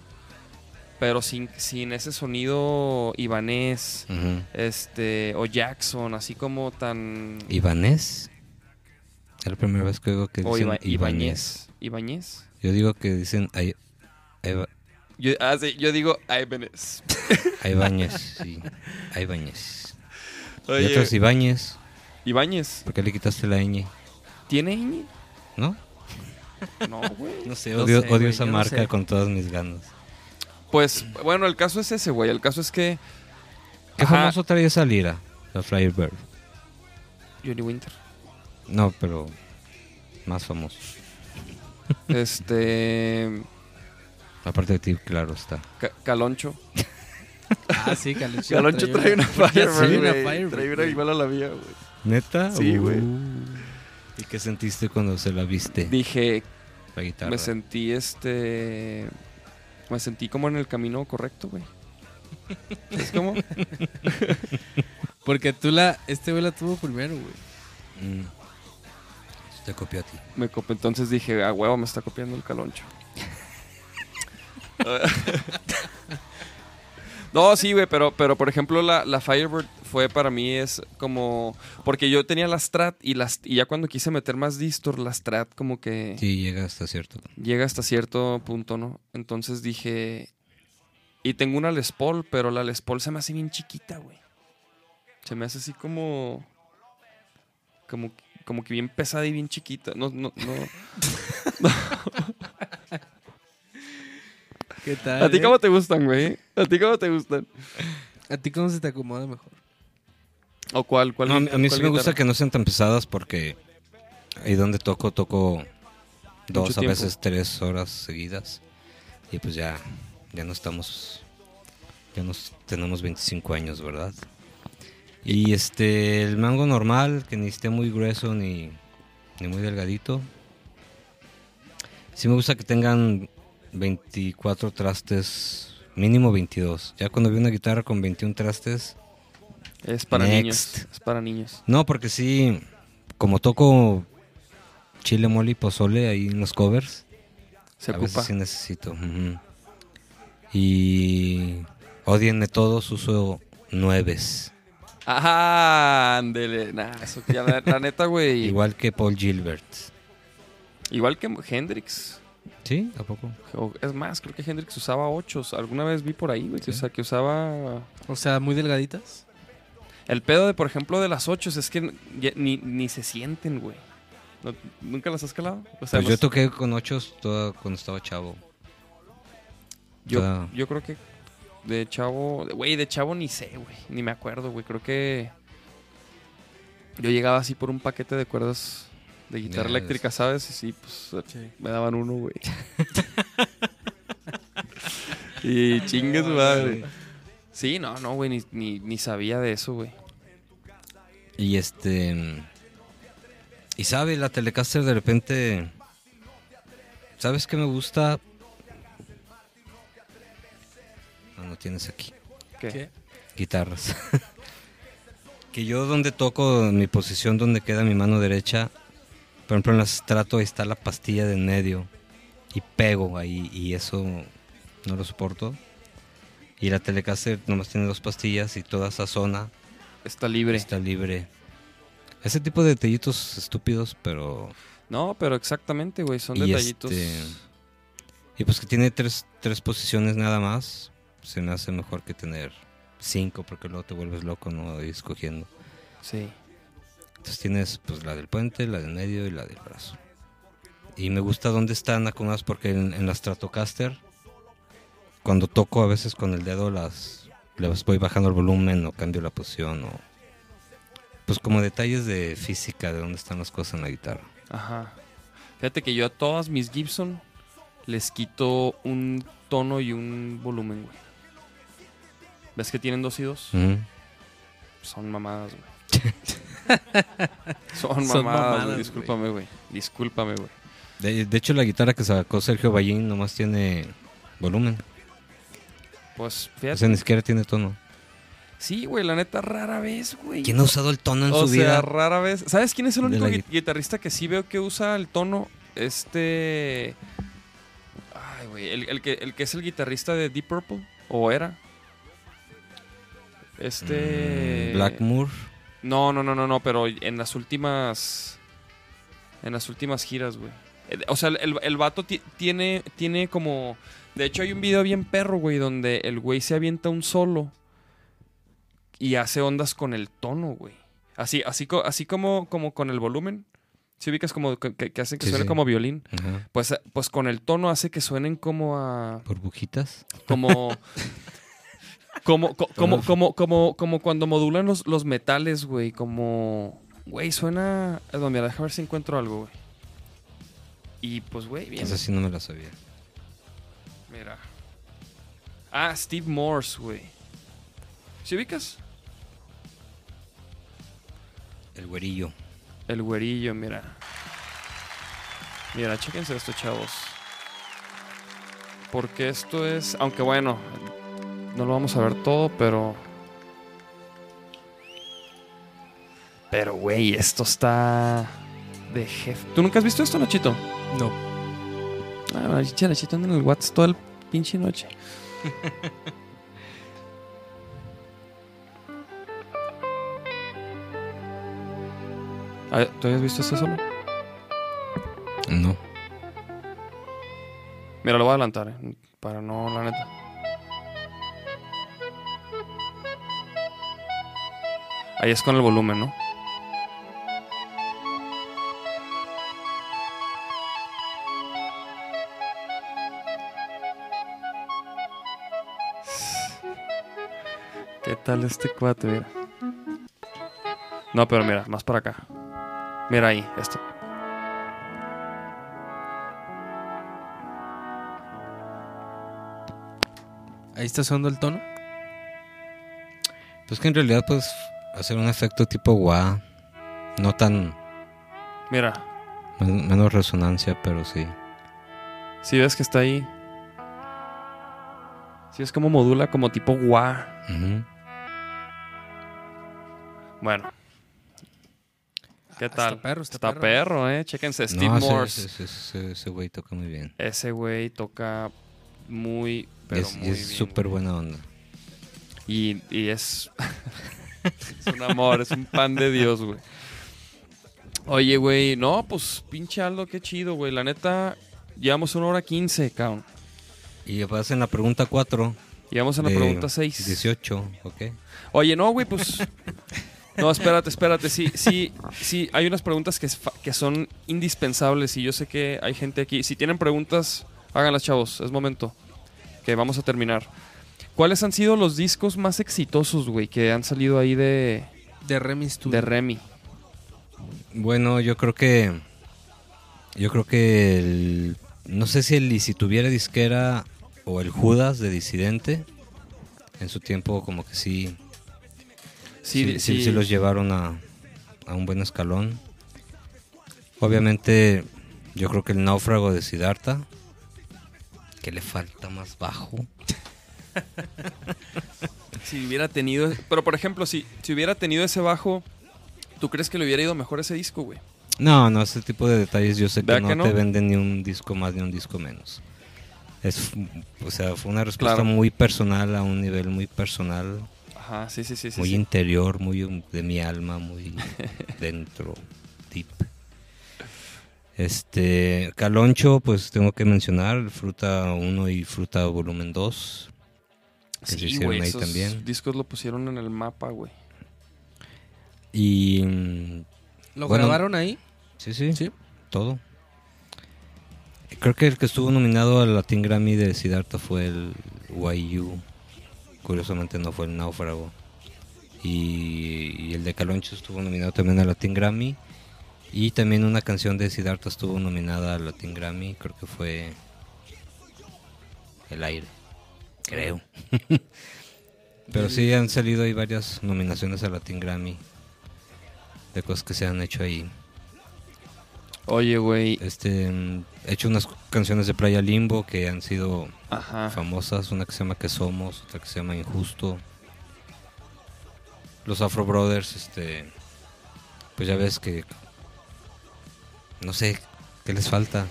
pero sin, sin ese sonido ibanés, este, o Jackson, así como tan... ¿Ibanés? Es la primera vez que oigo que dicen Iba-. Ibáñez. Yo digo que dicen Ay- Eva- Yo, ah, sí, yo digo Ibanez. Ibáñez, sí. Ibáñez. Y Oye, otros Ibáñez. Ibáñez. ¿Por qué le quitaste la ñ? ¿Tiene ñ? ¿No? No, güey. No sé, No odio, sé, odio esa no marca sé. con todas mis ganas. Pues, bueno, el caso es ese, güey. El caso es que ¿Qué Ajá. famoso traía esa lira? La Firebird. Johnny Winter. No, pero más famoso. Este. Aparte de ti, claro está. Ca- Caloncho. Ah, sí, Caloncho. Caloncho trae una Firebird, trae una güey. Firebird, Trae una güey. igual a la mía, güey. ¿Neta? Sí, güey. Uh. ¿Y qué sentiste cuando se la viste? Dije, La guitarra. me sentí este. Me sentí como en el camino correcto, güey. ¿Es como? Porque tú la. Este güey la tuvo primero, güey. Mm. Te copió a ti. Me copió. Entonces dije, a huevo, me está copiando el caloncho. no, sí, güey, pero, pero por ejemplo, la, la Firebird fue para mí es como. Porque yo tenía la Strat y, las, y ya cuando quise meter más distor, la Strat como que Sí, llega hasta cierto. llega hasta cierto punto, ¿no? Entonces dije. Y tengo una Les Paul, pero la Les Paul se me hace bien chiquita, güey. Se me hace así como. Como, como que bien pesada y bien chiquita. No, no, no. ¿Qué tal? ¿A ti eh? cómo te gustan, güey? ¿A ti cómo te gustan? ¿A ti cómo se te acomoda mejor? ¿O cuál? cuál No, a mí, a mí cuál sí me gusta que no sean tan pesadas porque ahí donde toco, toco dos, Mucho a tiempo. veces tres horas seguidas. Y pues ya, ya no estamos, ya nos tenemos 25 años, ¿verdad? Y este, el mango normal, que ni esté muy grueso ni, ni muy delgadito. Sí me gusta que tengan 24 trastes, mínimo 22. Ya cuando vi una guitarra con 21 trastes, Es para Next. niños. Es para niños. no, porque sí, como toco chile, mole y pozole ahí en los covers, Se a ocupa. veces sí necesito. ujú. Y odienme todos, uso nueves. Ajá, ándele. Nah, eso la, la neta, güey. Igual. Igual que Paul Gilbert. que Hendrix. ¿Sí? ¿A poco? O- es más, creo que Hendrix usaba ochos. Alguna vez vi por ahí, güey. Sí. O sea, que usaba... O sea, muy delgaditas. El pedo de, por ejemplo, de las ochos es que ya ni, ni se sienten, güey. ¿No- ¿Nunca las has calado? O sea, Pues yo toqué con ochos toda, cuando estaba chavo. yo, toda- yo creo que de chavo... Güey, de chavo ni sé, güey. Ni me acuerdo, güey. Creo que... Yo llegaba así por un paquete de cuerdas de guitarra eléctrica, ¿sabes? Y sí, pues Sí. me daban uno, güey. y chingue su madre. Sí, no, no, güey, ni, ni, ni sabía de eso, güey. Y este. Y sabe, la Telecaster de repente. ¿Sabes qué me gusta? No, no tienes aquí. ¿Qué? ¿Qué? Guitarras. que yo donde toco, mi posición donde queda mi mano derecha, por ejemplo en las trato ahí está la pastilla de en medio. Y pego ahí, y eso no lo soporto. Y la Telecaster nomás tiene dos pastillas y toda esa zona Está libre. Está libre. Ese tipo de detallitos estúpidos, pero... No, pero exactamente, güey, son Y detallitos. este- Y pues que tiene tres, tres posiciones nada más. Se me hace mejor que tener cinco, porque luego te vuelves loco, ¿no? Ahí escogiendo. Sí. Entonces tienes pues la del puente, la del medio y la del brazo. Y me gusta dónde están acomodadas porque en, en la Stratocaster, cuando toco a veces con el dedo las les voy bajando el volumen o cambio la posición o pues como detalles de física de dónde están las cosas en la guitarra. Ajá. Fíjate que yo a todas mis Gibson les quito un tono y un volumen, güey. ¿Ves que tienen dos y dos? Son mamadas, güey. Son Son mamadas. Discúlpame, güey. Discúlpame, güey. De, de hecho la guitarra que sacó Sergio Ballín nomás tiene volumen. Pues O fíjate. sea, ni siquiera tiene tono. Sí, güey, la neta, rara vez, güey. ¿Quién ha usado el tono en o su sea, vida? rara vez. ¿Sabes quién es el único guitarrista que sí veo que usa el tono? Este. Ay, güey. El, el que, el que es el guitarrista de Deep Purple. ¿O era? Este. Mm, Blackmoor. No, no, no, no, no, pero en las últimas. En las últimas giras, güey. Eh, O sea, el, el vato ti- tiene, tiene como. De hecho, hay un video bien perro, güey, donde el güey se avienta un solo y hace ondas con el tono, güey. Así, así, así como, como con el volumen. Si ubicas como que, que- que hacen que Sí, suene sí. como violín. Ajá. Pues, pues con el tono hace que suenen como a. Burbujitas. Como. Como, co- como, como, como, como cuando modulan los, los metales, güey. Como. Güey, suena. eh, No, mira, deja ver si encuentro algo, güey. Y pues, güey, bien. Esa sí no me la sabía. Mira. Ah, Steve Morse, güey. ¿Sí ubicas? El güerillo. El güerillo, mira. Mira, chéquense esto, chavos. Porque esto es. Aunque bueno, no lo vamos a ver todo, pero. Pero, güey, esto está. De jefe. ¿Tú nunca has visto esto, Nachito? No. Ah, Nachito, Nachito anda en el WhatsApp toda la pinche noche. ¿Tú habías visto este solo? No. Mira, lo voy a adelantar, eh, para no, la neta. Ahí es con el volumen, ¿no? ¿Qué tal este cuate? Mira. No, pero mira, más para acá. Mira ahí, esto. Ahí está sonando el tono. Pues que en realidad, pues, hacer un efecto tipo guá. No tan. Mira, men- menos resonancia, pero sí. si ves que está ahí. Si es como modula, como tipo guá. Ujú. Bueno. ¿Qué Ah, tal? está perro, está Está perro. perro, eh. Chéquense, Steve No, Morse. ese- ese- ese güey toca muy bien. Ese güey toca muy, pero es, muy es bien, súper buena onda. Y, y es. es un amor, es un pan de Dios, güey. Oye, güey, no, pues pinche Aldo, qué chido, güey. La neta, llevamos una hora quince, cabrón. Y vas en la pregunta 4. Llevamos en la pregunta seis. 18, ok. Oye, no, güey, pues. No, espérate, espérate. Sí, sí, sí. Hay unas preguntas que, que son indispensables y yo sé que hay gente aquí. Si tienen preguntas, háganlas, chavos. Es momento. Que vamos a terminar. ¿Cuáles han sido los discos más exitosos, güey, que han salido ahí de, De Remy Studio. de Remy? Bueno, yo creo que. Yo creo que. el- no sé si el Y si tuviera disquera o el Judas de Disidente. En su tiempo, como que sí. Sí, sí, sí los llevaron a, a un buen escalón. Obviamente, yo creo que el náufrago de Siddhartha. Que le falta más bajo. Si hubiera tenido. Pero por ejemplo, si, si hubiera tenido ese bajo, ¿tú crees que le hubiera ido mejor ese disco, güey? No, no, ese tipo de detalles yo sé que ¿Verdad no, que no? te venden ni un disco más ni un disco menos. Es, o sea, fue una respuesta Claro. muy personal a un nivel muy personal, Ajá, sí, sí, sí. muy sí. interior, muy de mi alma, muy dentro, deep. Este, Caloncho, pues tengo que mencionar, Fruta 1 y Fruta Volumen 2, que se Sí, hicieron güey, ahí esos también. discos lo pusieron en el mapa, güey. Y ¿Lo Bueno, grabaron ahí? sí, sí, Sí. todo. Creo que el que estuvo nominado al Latin Grammy de Siddhartha fue el YU. Curiosamente no fue el Náufrago. Y, y el de Caloncho estuvo nominado también al Latin Grammy. Y también una canción de Siddhartha estuvo nominada al Latin Grammy. Creo que fue El Aire. Creo. Pero sí han salido ahí varias nominaciones al Latin Grammy. De cosas que se han hecho ahí. Oye, güey. Este, he hecho unas canciones de Playa Limbo que han sido Ajá. famosas. Una que se llama Que Somos, otra que se llama Injusto. Los Afro Brothers, este, pues ya ves que, no sé, ¿qué les falta?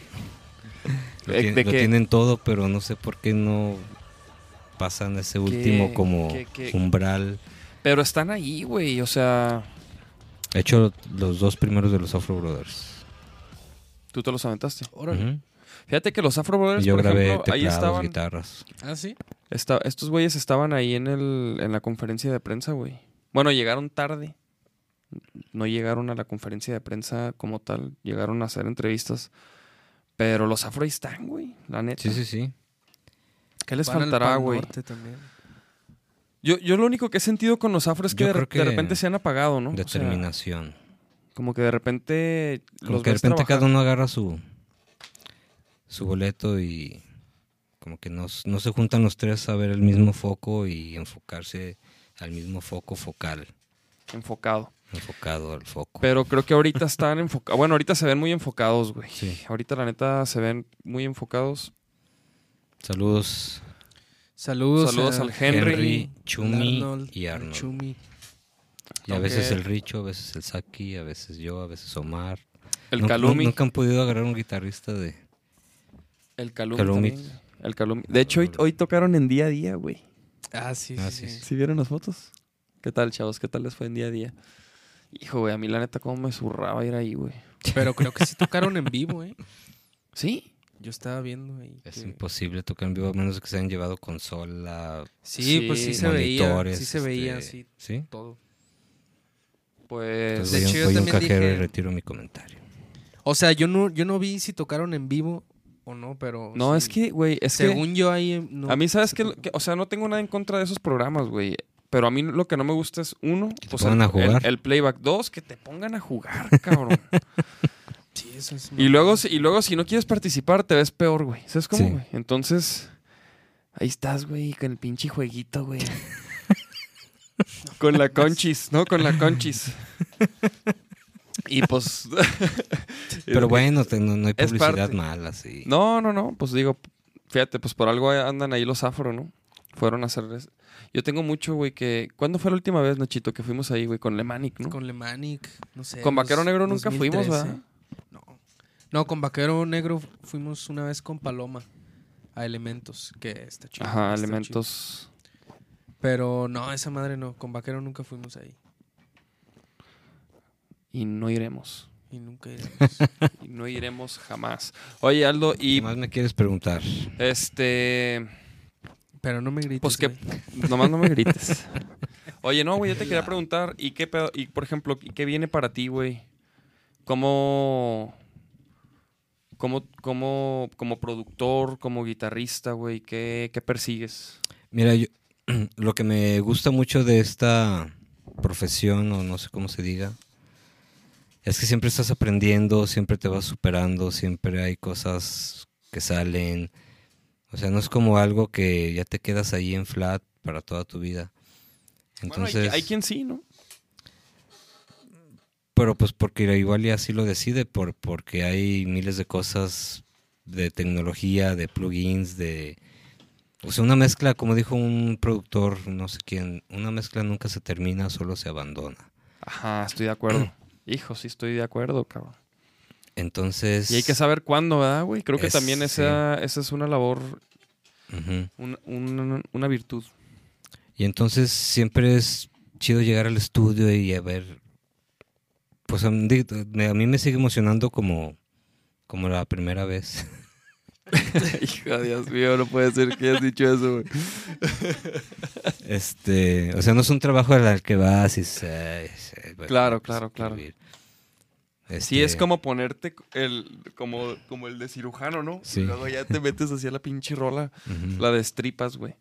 Lo, ¿De- tien- de lo qué? tienen todo, pero no sé por qué no pasan ese último como qué- qué? umbral. Pero están ahí, güey. O sea, He hecho los dos primeros de los Afro Brothers. tú te los aventaste. Órale. Fíjate que los Afro Brothers, Y yo por grabé ejemplo, ahí estaban. guitarras. ¿Ah, sí? esta- estos güeyes estaban ahí en, el, en la conferencia de prensa, güey. Bueno, llegaron tarde. No llegaron a la conferencia de prensa como tal. Llegaron a hacer entrevistas. Pero los Afro ahí están, güey. La neta. Sí, sí, sí. ¿Qué les Van faltará, güey? Yo, yo lo único que he sentido con los Afro es que, de, repente se han apagado, ¿no? O sea, Determinación. como que de repente. Como los que de repente cada uno agarra su su boleto y como que no, no se juntan los tres a ver el mismo foco y enfocarse al mismo foco focal, Enfocado. enfocado al foco. Pero creo que ahorita están enfocados. Bueno, ahorita se ven muy enfocados, güey. Sí. Ahorita, la neta, se ven muy enfocados. Saludos Saludos, Saludos a al Henry, Henry, Chumi Arnold, y Arnold. Chumi. Y a veces el Richo, a veces el Saki, a veces yo, a veces Omar. El Calumi. Nunca han podido agarrar un guitarrista de... El Calumi. Calumi. El Calumi. De hecho, hoy, hoy tocaron en día a día, güey. Ah, sí, Ah, sí, sí, sí. ¿Sí vieron las fotos? ¿Qué tal, chavos? ¿Qué tal les fue en día a día? Hijo, güey, a mí la neta, cómo me zurraba ir ahí, güey. Pero creo que sí tocaron en vivo, ¿eh? ¿Sí? Yo estaba viendo ahí. Es que- imposible tocar en vivo a menos que se hayan llevado consola, Sí, Sí, pues sí se veía. Sí se veía, este, sí, ¿Sí? todo. Pues. Entonces De voy, a- hecho, yo a un también cajero y retiro mi comentario. O sea, yo no, yo no vi si tocaron en vivo o no, pero. no, sí. es que, güey, es que. Según yo ahí. no- A mí, ¿sabes qué? Que- O sea, no tengo nada en contra de esos programas, güey. Pero a mí lo que no me gusta es, uno, te pues pongan el, a jugar. el- el playback. Dos, que te pongan a jugar, cabrón. Sí, eso es. y, luego, si- y luego, si no quieres participar, te ves peor, güey. ¿Sabes cómo, Sí. güey? Entonces, ahí estás, güey, con el pinche jueguito, güey. con la conchis, ¿no? Con la conchis. y pues... Pero bueno, no, no hay publicidad mala, sí. No, no, no, pues digo, fíjate, pues por algo andan ahí los afro, ¿no? Fueron a hacer... Yo tengo mucho, güey, que... ¿Cuándo fue la última vez, Nachito, que fuimos ahí, güey, con Lemanic, no? Con Lemanic, no sé. Con Vaquero Negro nunca fuimos, 2013. ¿verdad? No. Con Vaquero Negro fuimos una vez con Paloma a Elementos, que está chido. Ajá, está elementos... chido. Pero no, esa madre no. Con Vaquero nunca fuimos ahí. Y no iremos. Y nunca iremos. Y no iremos jamás. Oye, Aldo, ¿Qué y más me quieres preguntar? este... Pero no me grites. Pues que güey. nomás no me grites. Oye, no, güey, yo te quería preguntar, ¿y qué pedo- y por ejemplo, ¿y qué viene para ti, güey? ¿Cómo, cómo, cómo, como productor, como guitarrista, güey, qué, qué persigues? Mira, yo, lo que me gusta mucho de esta profesión, o no sé cómo se diga, es que siempre estás aprendiendo, siempre te vas superando, siempre hay cosas que salen. O sea, no es como algo que ya te quedas ahí en flat para toda tu vida. Entonces, bueno, hay, hay quien sí, ¿no? Pero pues porque igual y así lo decide, por, porque hay miles de cosas de tecnología, de plugins, de... O sea, una mezcla, como dijo un productor, no sé quién, una mezcla nunca se termina, solo se abandona. Ajá, estoy de acuerdo. Hijo, sí estoy de acuerdo, cabrón. Entonces... Y hay que saber cuándo, ¿verdad, güey? Creo que Es- también sí. esa, esa es una labor, una, una virtud. Y entonces siempre es chido llegar al estudio y a ver... Pues a mí, me- a mí me sigue emocionando como, como la primera vez. Hijo, Dios mío, no puede ser que hayas dicho eso, güey. Este, o sea, no es un trabajo al que vas y se, se- bueno, Claro, claro, claro. Sí, es Este, como ponerte el, como, como el de cirujano, ¿no? Sí. Y luego ya te metes hacia la pinche rola, la de stripas, güey.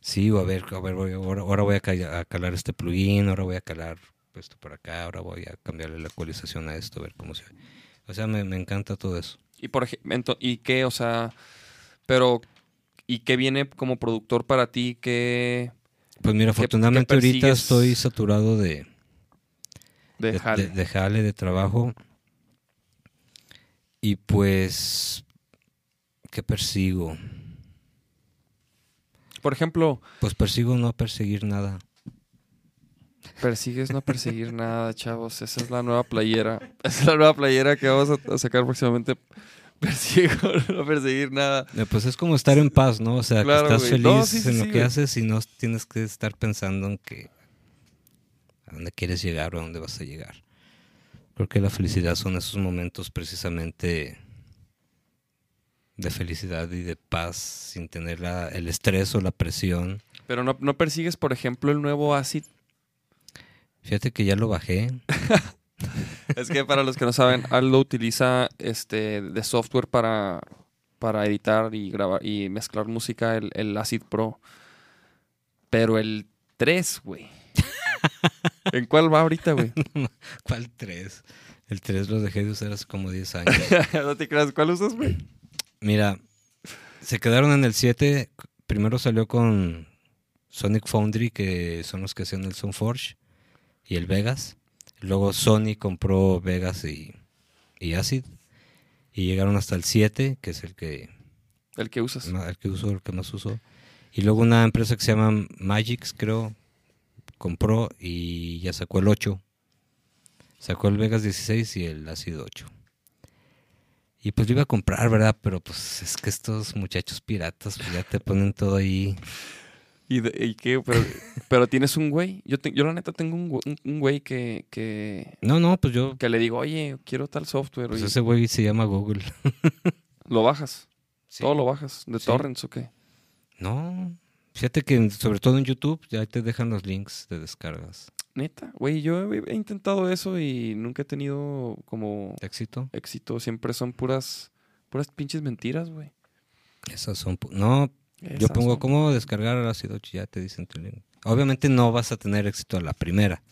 Sí, a ver, a ver, voy- ahora, ahora voy a calar este plugin, ahora voy a calar esto por acá, ahora voy a cambiarle la ecualización a esto, a ver cómo se ve. O sea, me, me encanta todo eso. Y por ejemplo, ¿y qué, o sea, pero, ¿y qué viene como productor para ti? ¿Qué Pues mira, ¿Qué- qué afortunadamente ahorita estoy saturado de, de de, jale? de- de jale, de trabajo. Y pues, ¿qué persigo? Por ejemplo, Pues persigo no perseguir nada. Persigues no perseguir nada, chavos. Esa es la nueva playera. Esa es la nueva playera que vamos a, a sacar próximamente. Persigo no perseguir nada. Eh, Pues es como estar en paz, ¿no? O sea, Claro, que estás güey. feliz No, sí, sí, en lo sí, que güey. haces y no tienes que estar pensando en que a dónde quieres llegar o a dónde vas a llegar. Creo que la felicidad son esos momentos precisamente de felicidad y de paz sin tener la- el estrés o la presión. Pero no, no persigues, por ejemplo, el nuevo Acid. Fíjate que ya lo bajé. Es que para los que no saben, Aldo utiliza este de software para, para editar y grabar y mezclar música, el, el Acid Pro. Pero el 3, güey. ¿En cuál va ahorita, güey? ¿Cuál 3? El 3 lo dejé de usar hace como 10 años. no te creas, ¿cuál usas, güey? Mira, se quedaron en el 7. Primero salió con Sonic Foundry, que son los que hacían el Soundforge, y el Vegas. Luego Sony compró Vegas y, y Acid. Y llegaron hasta el 7, que es el que, El que usas. el que uso, el que más uso. Y luego una empresa que se llama Magix, creo, compró y ya sacó el 8. Sacó el Vegas 16 y el Acid 8. Y pues lo iba a comprar, ¿verdad? Pero pues es que estos muchachos piratas pues, ya te ponen todo ahí. ¿Y, de- y qué? Pero, pero tienes un güey. Yo, te- yo la neta tengo un, güey- un- un güey que, que, No, no, pues yo... que le digo, oye, quiero tal software. Pues y ese güey se llama Google. Lo bajas. Sí. Todo lo bajas. ¿De Sí. torrents o qué? No, fíjate que sobre todo en YouTube ya te dejan los links de descargas. Neta, güey, yo he, intentado eso y nunca he tenido como ¿De éxito? éxito. Siempre son puras, puras pinches mentiras, güey. Esas son... pu- Yo pongo cómo descargar ácido, ya te dicen tu link. Obviamente no vas a tener éxito a la primera.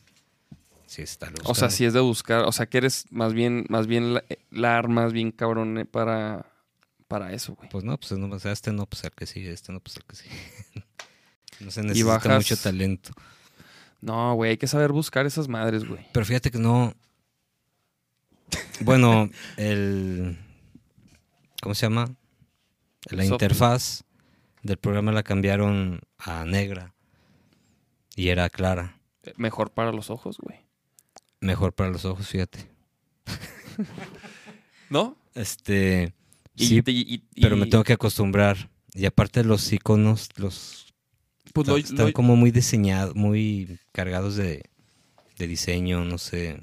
Si está O sea, si es de buscar, o sea, que eres más bien, más bien la, la armas bien cabrón eh, para, para eso, güey. Pues no, pues no, o sea, este no, pues el que sigue, este no, pues el que sigue. no se necesita bajas- mucho talento. No, güey, hay que saber buscar esas madres, güey. Pero fíjate que no. Bueno, el. ¿Cómo se llama? La Software. interfaz del programa la cambiaron a negra. Y era clara. Eh, Mejor para los ojos, güey. Mejor para los ojos, fíjate. ¿No? Este. Y- sí, y- y- pero me tengo que acostumbrar. Y aparte los iconos, los pues lo- están lo- como muy diseñados, muy cargados de, de diseño, no sé.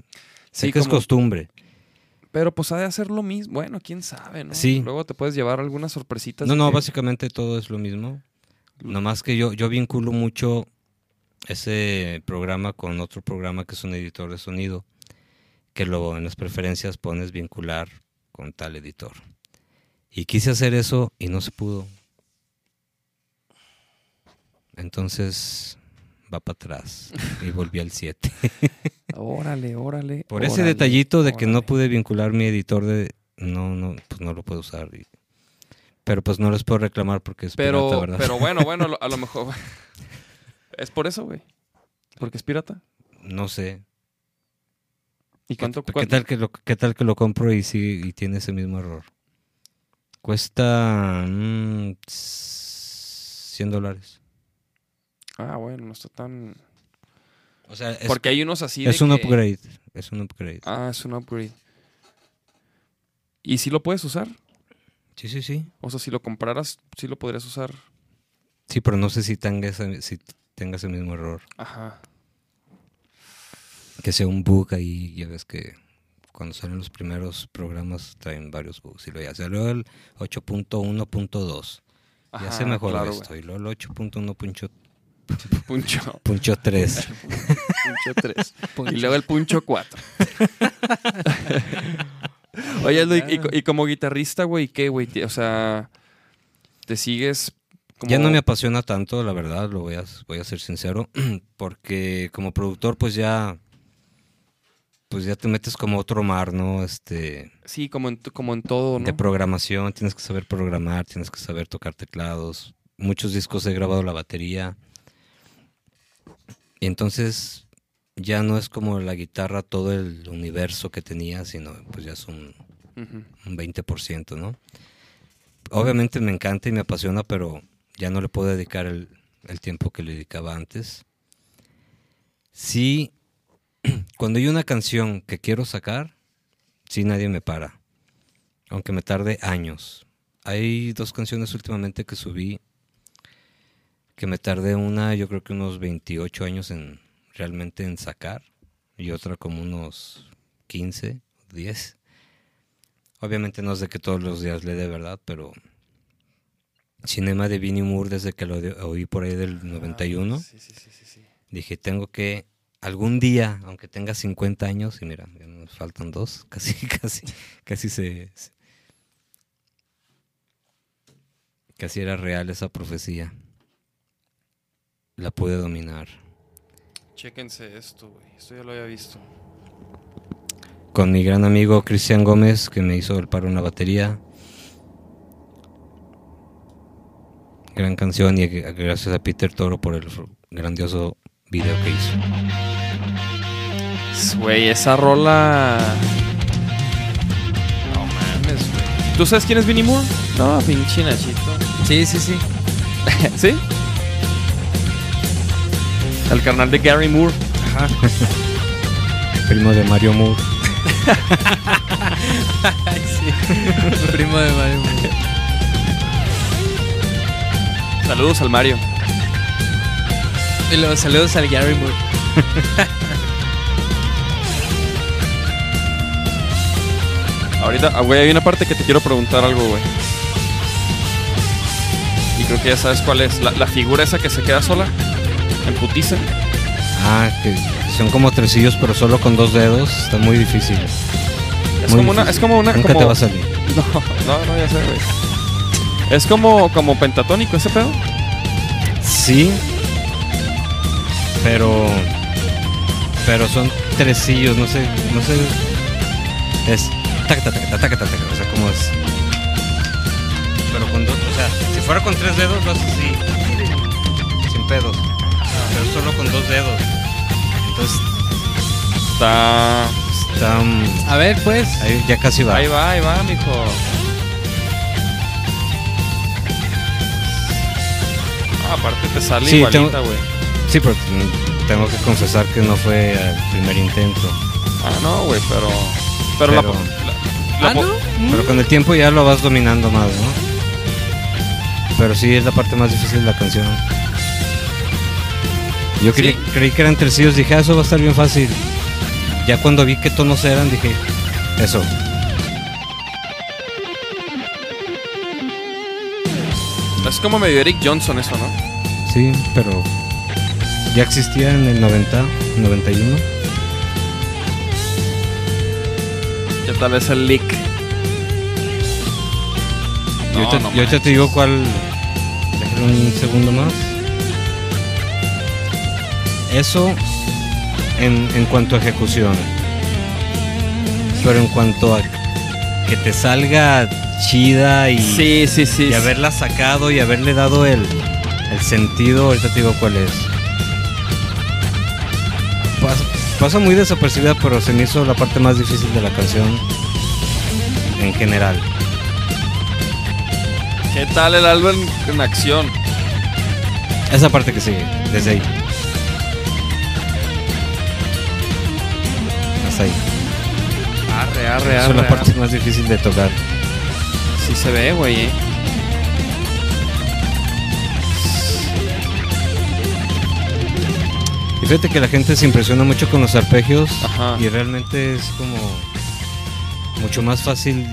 Sé Sí, que es costumbre. Pero pues ha de hacer lo mismo. Bueno, quién sabe, ¿no? Sí. Luego te puedes llevar algunas sorpresitas. No, no, que- básicamente todo es lo mismo. Nomás que yo, yo vinculo mucho ese programa con otro programa que es un editor de sonido, que lo en las preferencias pones vincular con tal editor. Y quise hacer eso y no se pudo. Entonces va para atrás y volví al 7. Órale, órale. Por ese detallito de que no pude vincular mi editor de no no pues no lo puedo usar. y- pero pues no les puedo reclamar porque es Pero, pirata, ¿verdad? pero bueno, bueno, a lo, a lo mejor. es por eso, güey. Porque es pirata. no sé. ¿Y cuánto? ¿Qué, cuán- tal que lo qué tal que lo compro y sigue y tiene ese mismo error? Cuesta mm, 100 dólares. Ah, bueno, no está tan. O sea, es, Porque hay unos así. es de un que- upgrade, es un upgrade. Ah, es un upgrade. ¿Y si lo puedes usar? Sí, sí, sí. O sea, si lo compraras, sí lo podrías usar. Sí, pero no sé si tenga ese, si tenga ese mismo error. Ajá. Que sea un bug ahí, ya ves que cuando salen los primeros programas traen varios bugs. Y luego ya salió el 8.1.2. Ya se mejoró claro, esto. Y luego el 8.1.3. Puncho. Puncho 3. puncho 3. Y luego el puncho 4. Oye, Aldo, y, y co- y como guitarrista, güey, ¿qué, güey? O sea, ¿te sigues como... Ya no me apasiona tanto, la verdad, lo voy a, voy a ser sincero, porque como productor pues ya pues ya te metes como otro mar, ¿no? Este Sí, como en, como en todo, ¿no? de programación, tienes que saber programar, tienes que saber tocar teclados. Muchos discos he grabado la batería. Y entonces ya no es como la guitarra todo el universo que tenía, sino pues ya es un, Ujú. un 20%, ¿no? Obviamente me encanta y me apasiona, pero ya no le puedo dedicar el, el tiempo que le dedicaba antes. Sí, cuando hay una canción que quiero sacar, sí nadie me para, aunque me tarde años. Hay dos canciones últimamente que subí que me tardé una, yo creo que unos 28 años en realmente en sacar y otra como unos 15, 10. Obviamente no es de que todos los días le dé verdad, pero Cinema de Vinnie Moore desde que lo oí por ahí del 91, Ah, Sí, sí, sí, sí, sí. dije, tengo que algún día, aunque tenga 50 años, y mira, ya nos faltan dos, casi, casi, casi se... se- Casi era real esa profecía. La pude dominar. Chéquense esto, güey. Esto ya lo había visto. Con mi gran amigo Cristian Gómez, que me hizo el paro en la batería. Gran canción y gracias a Peter Toro por el grandioso video que hizo. Güey, esa rola... No mames, güey. ¿Tú sabes quién es Vinnie Moore? No, pinche Nachito. Sí, sí, sí. ¿Sí? El carnal de Gary Moore. Primo de Mario Moore. Ay, sí. Primo de Mario. Saludos al Mario. Y los saludos al Gary Moore. Ahorita, ah, güey, hay una parte que te quiero preguntar algo, güey. Y creo que ya sabes cuál es. La, la figura esa que se queda sola. En putiza. Ah, que son como tresillos, pero solo con dos dedos. Está muy difícil. Es Muy como una, difícil. es como una, Nunca como... te va a salir. No, no, no, ya sé, güey. Es como, como pentatónico ese pedo. Sí. Pero. Pero son tresillos, no sé. No sé. Es. O sea, como es. Pero con dos. O sea, si fuera con tres dedos, lo haces así. Sin pedos. Pero solo con dos dedos. Entonces Está. está. mm, A ver, pues. ahí ya casi va. Ahí va, ahí va, mijo. Ah, aparte te sale Sí, igualita, tengo- güey. Sí, pero tengo que confesar que no fue el primer intento. Ah, no, güey, pero. Pero, la. Pero- la- la Ah, po- ¿no? Pero con el tiempo ya lo vas dominando más, ¿no? Pero sí es la parte más difícil de la canción. Yo creí, Sí. creí que eran tresillos, dije, ah, eso va a estar bien fácil. Ya cuando vi qué tonos eran, dije, eso. Es como medio Eric Johnson eso, ¿no? Sí, pero ya existía en el 90, 91. ¿Qué tal es el leak? y ahorita, no y ahorita te digo cuál. Déjame un segundo más. Eso en, en cuanto a ejecución. Pero en cuanto a que te salga chida y, Sí, sí, sí. y haberla sacado y haberle dado el, el sentido, ahorita te digo cuál es. Pasa, pasa muy desapercibida, pero se me hizo la parte más difícil de la canción en general. ¿Qué tal el álbum en acción? Esa parte que sigue, desde ahí. Arre, arre, Esa arre. es la parte arre. más difícil de tocar. Sí se ve, güey, eh. Y fíjate que la gente se impresiona mucho con los arpegios Ajá. y realmente es como mucho más fácil,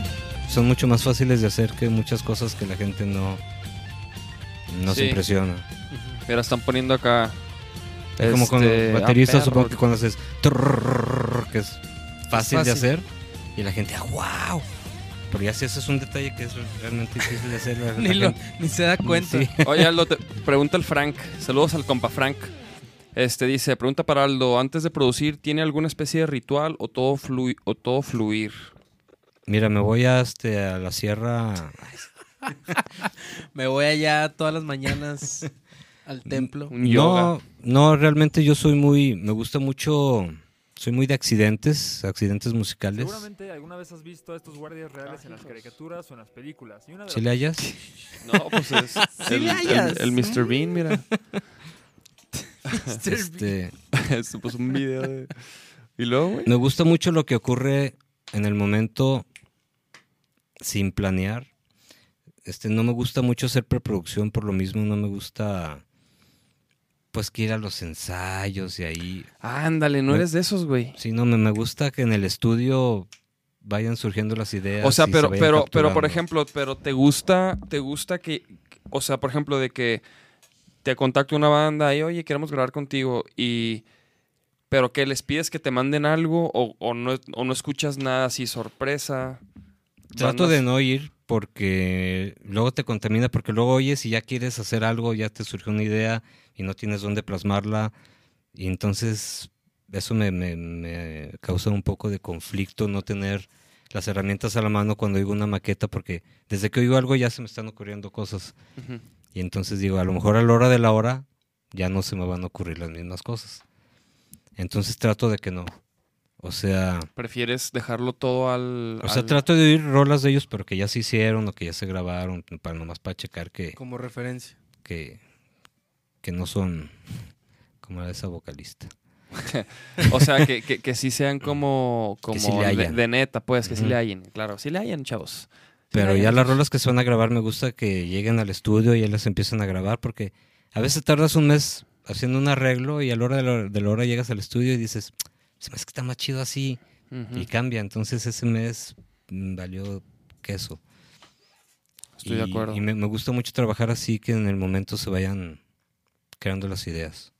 son mucho más fáciles de hacer que muchas cosas que la gente no, no se impresiona. Mira, están poniendo acá. Es como con este, bateristas, ah, supongo que cuando haces que es fácil, de fácil. hacer y la gente, ah, wow. Pero ya si haces un detalle que es realmente difícil de hacer, Ni, lo- ni se da cuenta. Sí. Oye, Aldo, te pregunta el Frank. Saludos al compa Frank. Este dice, pregunta para Aldo, antes de producir, ¿tiene alguna especie de ritual o todo, flui- o todo fluir? Mira, me voy a, este, a la sierra. Me voy allá todas las mañanas al templo. No, no, realmente yo soy muy, me gusta mucho, soy muy de accidentes, accidentes musicales. Seguramente alguna vez has visto a estos guardias reales en las caricaturas o en las películas. Y una de ¿Sí las le hallas? No, pues es Sí el, le el- hallas. el Mr. Bean, mira. Este, Se puso un video de... ¿Y luego, güey? me gusta mucho lo que ocurre en el momento sin planear. Este, no me gusta mucho hacer preproducción por lo mismo, no me gusta pues que ir a los ensayos y ahí. Ándale, no Me- eres de esos, güey. Sí, no, me, me gusta que en el estudio vayan surgiendo las ideas. O sea, se pero, pero, pero, por ejemplo, pero te gusta, te gusta que, o sea, por ejemplo, de que te contacte una banda y, oye, queremos grabar contigo y, pero que les pides que te manden algo o, o no, o no escuchas nada así, sorpresa. Trato Bandas- de no ir porque luego te contamina, porque luego oyes y ya quieres hacer algo, ya te surgió una idea y no tienes dónde plasmarla. Y entonces eso me, me- me causa un poco de conflicto no tener las herramientas a la mano cuando oigo una maqueta, porque desde que oigo algo ya se me están ocurriendo cosas. Y entonces digo, a lo mejor a la hora de la hora ya no se me van a ocurrir las mismas cosas. Entonces trato de que no. O sea, Prefieres dejarlo todo al... o sea, al- trato de oír rolas de ellos, pero que ya se hicieron o que ya se grabaron, para nomás para checar que, Como referencia. que, que no son como era esa vocalista. O sea, que, que, que sí sean como, como sí le de, de neta, pues, que sí Ujú. le hayan. Claro, sí le hayan, chavos. Sí Pero ya las rolas que se van a grabar me gusta que lleguen al estudio y ya las empiezan a grabar porque a veces tardas un mes haciendo un arreglo y a la hora de la, de la hora llegas al estudio y dices, se me hace que está más chido así y cambia. Entonces ese mes mm, valió queso. Estoy de acuerdo. Y me, me gusta mucho trabajar así que en el momento se vayan creando las ideas.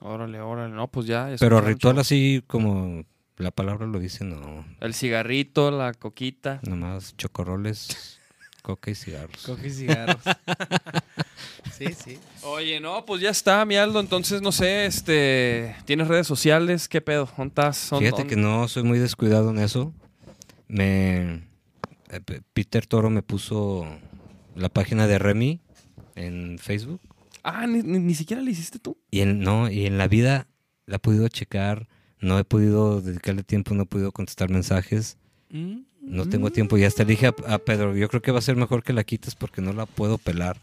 Órale, órale. No, pues ya. Pero ritual así como la palabra lo dice, no. El cigarrito, la coquita. Nomás chocorroles Coca y cigarros. Coca y cigarros. sí, sí. Oye, no, pues ya está, mi Aldo. Entonces, no sé, este. ¿Tienes redes sociales? ¿Qué pedo? ¿Dónde estás? ¿Dónde- Fíjate que no soy muy descuidado en eso. Me eh, Peter Toro me puso la página de Remy en Facebook Ah, ni, ni- ni siquiera le hiciste tú. y en no y en la vida la he podido checar, no he podido dedicarle tiempo, no he podido contestar mensajes, Mm. no tengo tiempo y hasta le dije a, a Pedro, yo creo que va a ser mejor que la quites porque no la puedo pelar.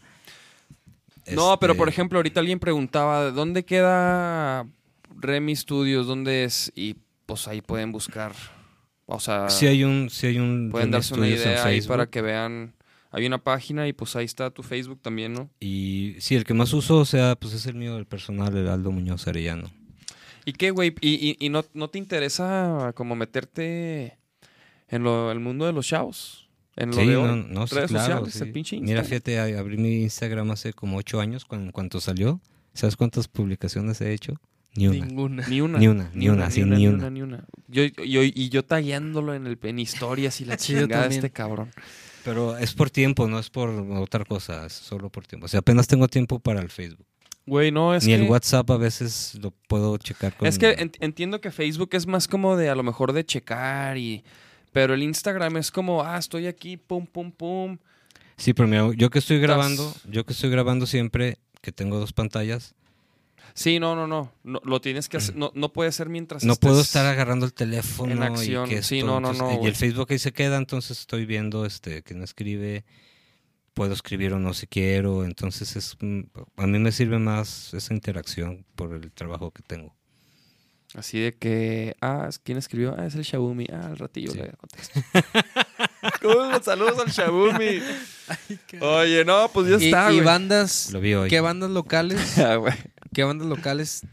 No, pero Este, por ejemplo, ahorita alguien preguntaba, ¿dónde queda Remy Studios? ¿Dónde es? Y pues ahí pueden buscar. O sea, sí hay un sí hay un pueden Remy darse una Studios en idea ahí para que vean. Hay una página y pues ahí está tu Facebook también, ¿no? Y sí, el que más uso, o sea, pues es el mío, el personal, el Aldo Muñoz Arellano. ¿Y qué, güey? ¿Y, y, y no, no te interesa como meterte en lo, el mundo de los chavos? En lo Sí, de no, no, sí, redes claro, sociales, sí. el pinche Mira, fíjate, abrí mi Instagram hace como ocho años cuando, cuando salió. ¿Sabes cuántas publicaciones he hecho? Ni una. Ninguna. Ni una. Ni una, ni una, sí, ni una. ni una. Yo, yo- y yo tagueándolo en, el, en historias y la Sí, chingada de este cabrón. Pero es por tiempo, no es por otra cosa, es solo por tiempo. O sea, apenas tengo tiempo para el Facebook. Güey, no, es Ni que... el WhatsApp a veces lo puedo checar con... Es que en- entiendo que Facebook es más como de a lo mejor de checar y... Pero el Instagram es como, ah, estoy aquí, pum, pum, pum. Sí, pero mira, yo que estoy grabando, yo que estoy grabando siempre, que tengo dos pantallas, Sí, no, no, no. no lo tienes que hacer. No, no puede ser mientras no puedo estar agarrando el teléfono en acción. y que Sí, no, no, entonces, no, y el Facebook ahí se queda, entonces estoy viendo este quién escribe, puedo escribir o no si quiero, entonces es mm, a mí me sirve más esa interacción por el trabajo que tengo. Así de que, ah, ¿quién escribió? Ah, es el Xiaomi. Ah, al ratillo Sí. le contesto. ¿Cómo? Saludos al Xiaomi. Oye, no, pues ya está, y bandas, Lo vi hoy. ¿qué bandas locales, Ah, güey. Qué bandas locales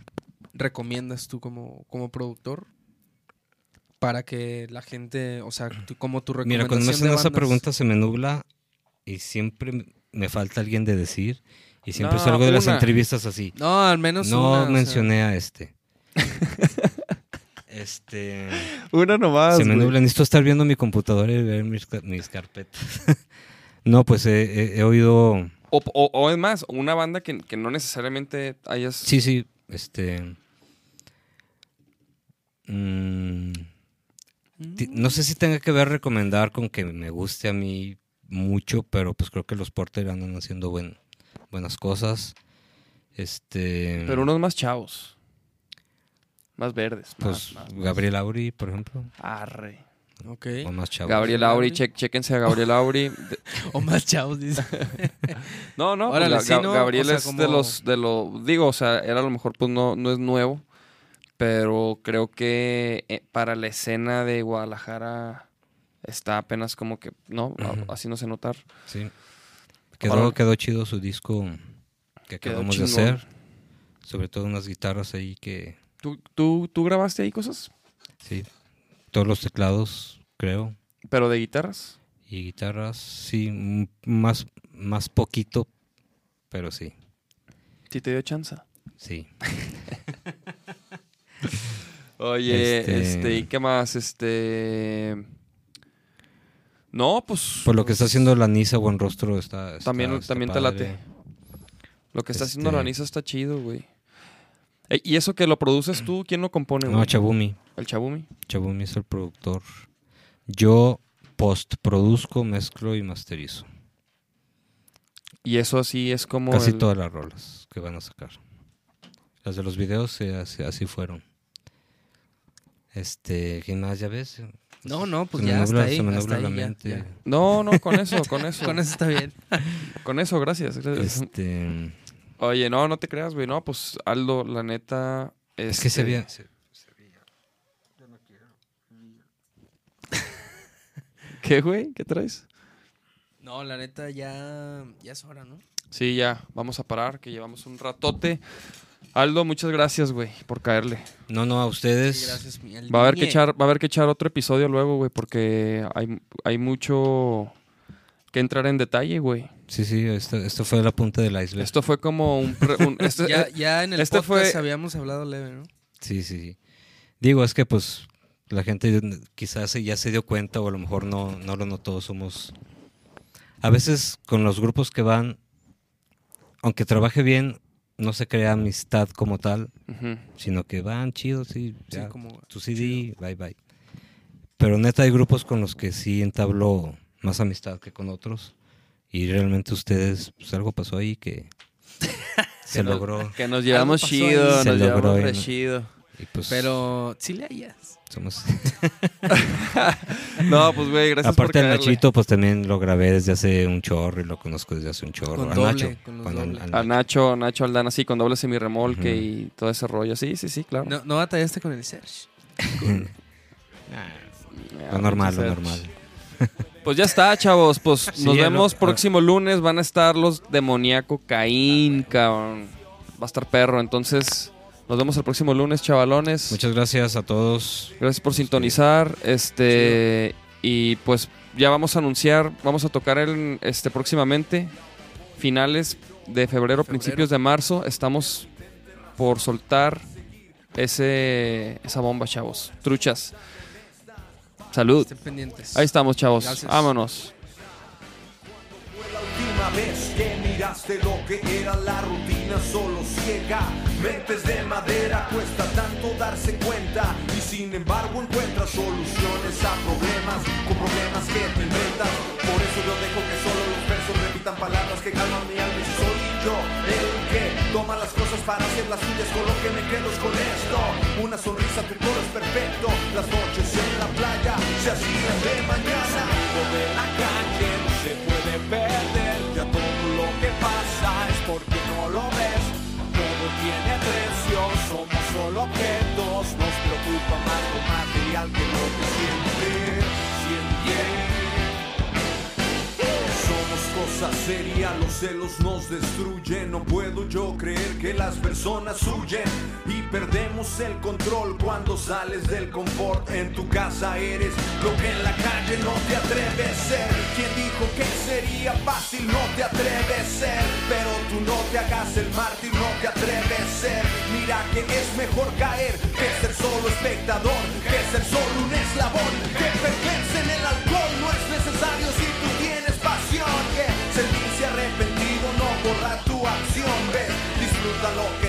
recomiendas tú como, como productor? Para que la gente, o sea, tú- como tu Mira, recomendación cuando me hacen esa pregunta se me nubla y siempre me- falta alguien de decir y siempre No, salgo de las entrevistas así. No, al menos No una, o sea, mencioné a este. este Una nomás. se me güey. nubla, necesito estar viendo mi computadora y ver mis, mis carpetas. no, pues he, he- he oído, O, o- o es más, una banda que, que no necesariamente hayas. sí, sí, este, mm, no sé si tenga que ver recomendar con que me guste a mí mucho, pero pues creo que los Porter andan haciendo buen, buenas cosas. Este, Pero unos más chavos. Más verdes. pues más, más, más. Gabriel Auri, por ejemplo, Arre. Ok. o más chavos. Gabriel Auri, che- chéquense a Gabriel Auri. O más chavos, dice. No, no, pues, Órale, Ga- sí, Ga- ¿no? Gabriel O sea, es de los, de lo, digo, o sea, era a lo mejor pues no, no es nuevo, pero creo que eh, para la escena de Guadalajara está apenas como que, no, así no sé notar. Sí. Quedó, quedó chido su disco que acabamos de hacer. Sobre todo unas guitarras ahí que, ¿Tú, tú, ¿Tú grabaste ahí cosas? sí. Todos los teclados, creo. Pero de guitarras. Y guitarras, sí, más, más poquito, pero sí, Sí te dio chance. sí. Oye, Este- este... ¿y qué más? Este... No, pues... Por lo que está haciendo la Nisa Buen Rostro está, está- También, está también te late. Lo que está haciendo Este- la Nisa está chido, güey. Ey, ¿Y eso que lo produces tú? ¿Quién lo compone, No? Chabumi. ¿El Chabumi? Chabumi es el productor. Yo postproduzco, mezclo y masterizo. Y eso así es como... Casi el- todas las rolas que van a sacar. Las de los videos eh, así, así fueron. Este, ¿qué más ya ves? No, no, pues se me ya nubla, hasta ahí. se me hasta nubla ahí, la ya, mente. ya. No, no, con eso, con eso. Con eso está bien. Con eso, gracias. gracias. Este, Oye, no, no te creas, güey. No, pues Aldo, la neta... es que se este, veía. se- ¿Qué, güey? ¿Qué traes? No, la neta ya, ya es hora, ¿no? Sí, ya, vamos a parar, que llevamos un ratote. Aldo, muchas gracias, güey, por caerle. No, no, a ustedes. Sí, gracias. mi- el Va a haber que echar, va a haber que echar otro episodio luego, güey, porque hay, hay mucho que entrar en detalle, güey. Sí, sí, esto, esto fue la punta del iceberg. Esto fue como un, pre- un- este- Ya, eh, ya en el este podcast fue- habíamos hablado leve, ¿no? Sí, sí, sí. Digo, es que pues la gente quizás ya se dio cuenta o a lo mejor no, no lo notó. Somos A veces con los grupos que van, aunque trabaje bien, no se crea amistad como tal, sino que van chidos Sí, ya, como tu CD, bye bye. Pero neta hay grupos con los que sí entabló más amistad que con otros. Y realmente ustedes, pues algo pasó ahí que se nos- logró. Que nos llevamos chido, nos logró llevamos re chido. Y pues Pero sí le hayas. Somos... No, pues güey, gracias por Aparte el caerle. Nachito, pues también lo grabé desde hace un chorro y lo conozco desde hace un chorro. Con a doble, Nacho. con los con dobles. al- A Nacho, Nacho Aldana, sí, con doble semirremolque Ujú. y todo ese rollo. Sí, sí, sí, claro. No, no batallaste con el Serge. Lo normal, lo normal. Pues ya está, chavos. Pues Sí, nos vemos lo- próximo lunes. Van a estar los demoníaco Caín, cabrón. Va a estar perro. Entonces, nos vemos el próximo lunes, chavalones. Muchas gracias a todos. Gracias por sintonizar. Este. Y pues ya vamos a anunciar, vamos a tocar el, este próximamente, finales de febrero, principios de marzo. Estamos por soltar ese esa bomba, chavos. Truchas. Salud. Estén pendientes. Ahí estamos, chavos. Gracias. Vámonos. Fue la última vez que miraste lo que era la rutina solo ciega. Mentes de madera cuesta tanto darse cuenta y sin embargo encuentras soluciones a problemas con problemas que te inventas. Por eso yo dejo que solo los versos repitan palabras que calman mi alma y soy yo el que toma las cosas para hacer las suyas. Con lo que me quedo con esto. Una sonrisa, tu coro es perfecto. Las noches en la playa se hacían de mañana. de la se puede perder. Ya todo lo que pasa somos solo objetos. Nos preocupa más lo material que lo que siente. Siente. Somos cosas serias, los celos nos destruyen. No puedo yo creer que las personas huyen perdemos el control cuando sales del confort. En tu casa eres lo que en la calle no te atreves a ser. Quien dijo que sería fácil no te atreves a ser, pero tú no te hagas el mártir, no te atreves a ser. Mira que es mejor caer que ser solo espectador, que ser solo un eslabón, que perderse en el alcohol no es necesario si tú tienes pasión. Que sentirse arrepentido no borra tu acción, ves, disfruta lo que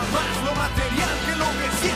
más lo material que lo que siente.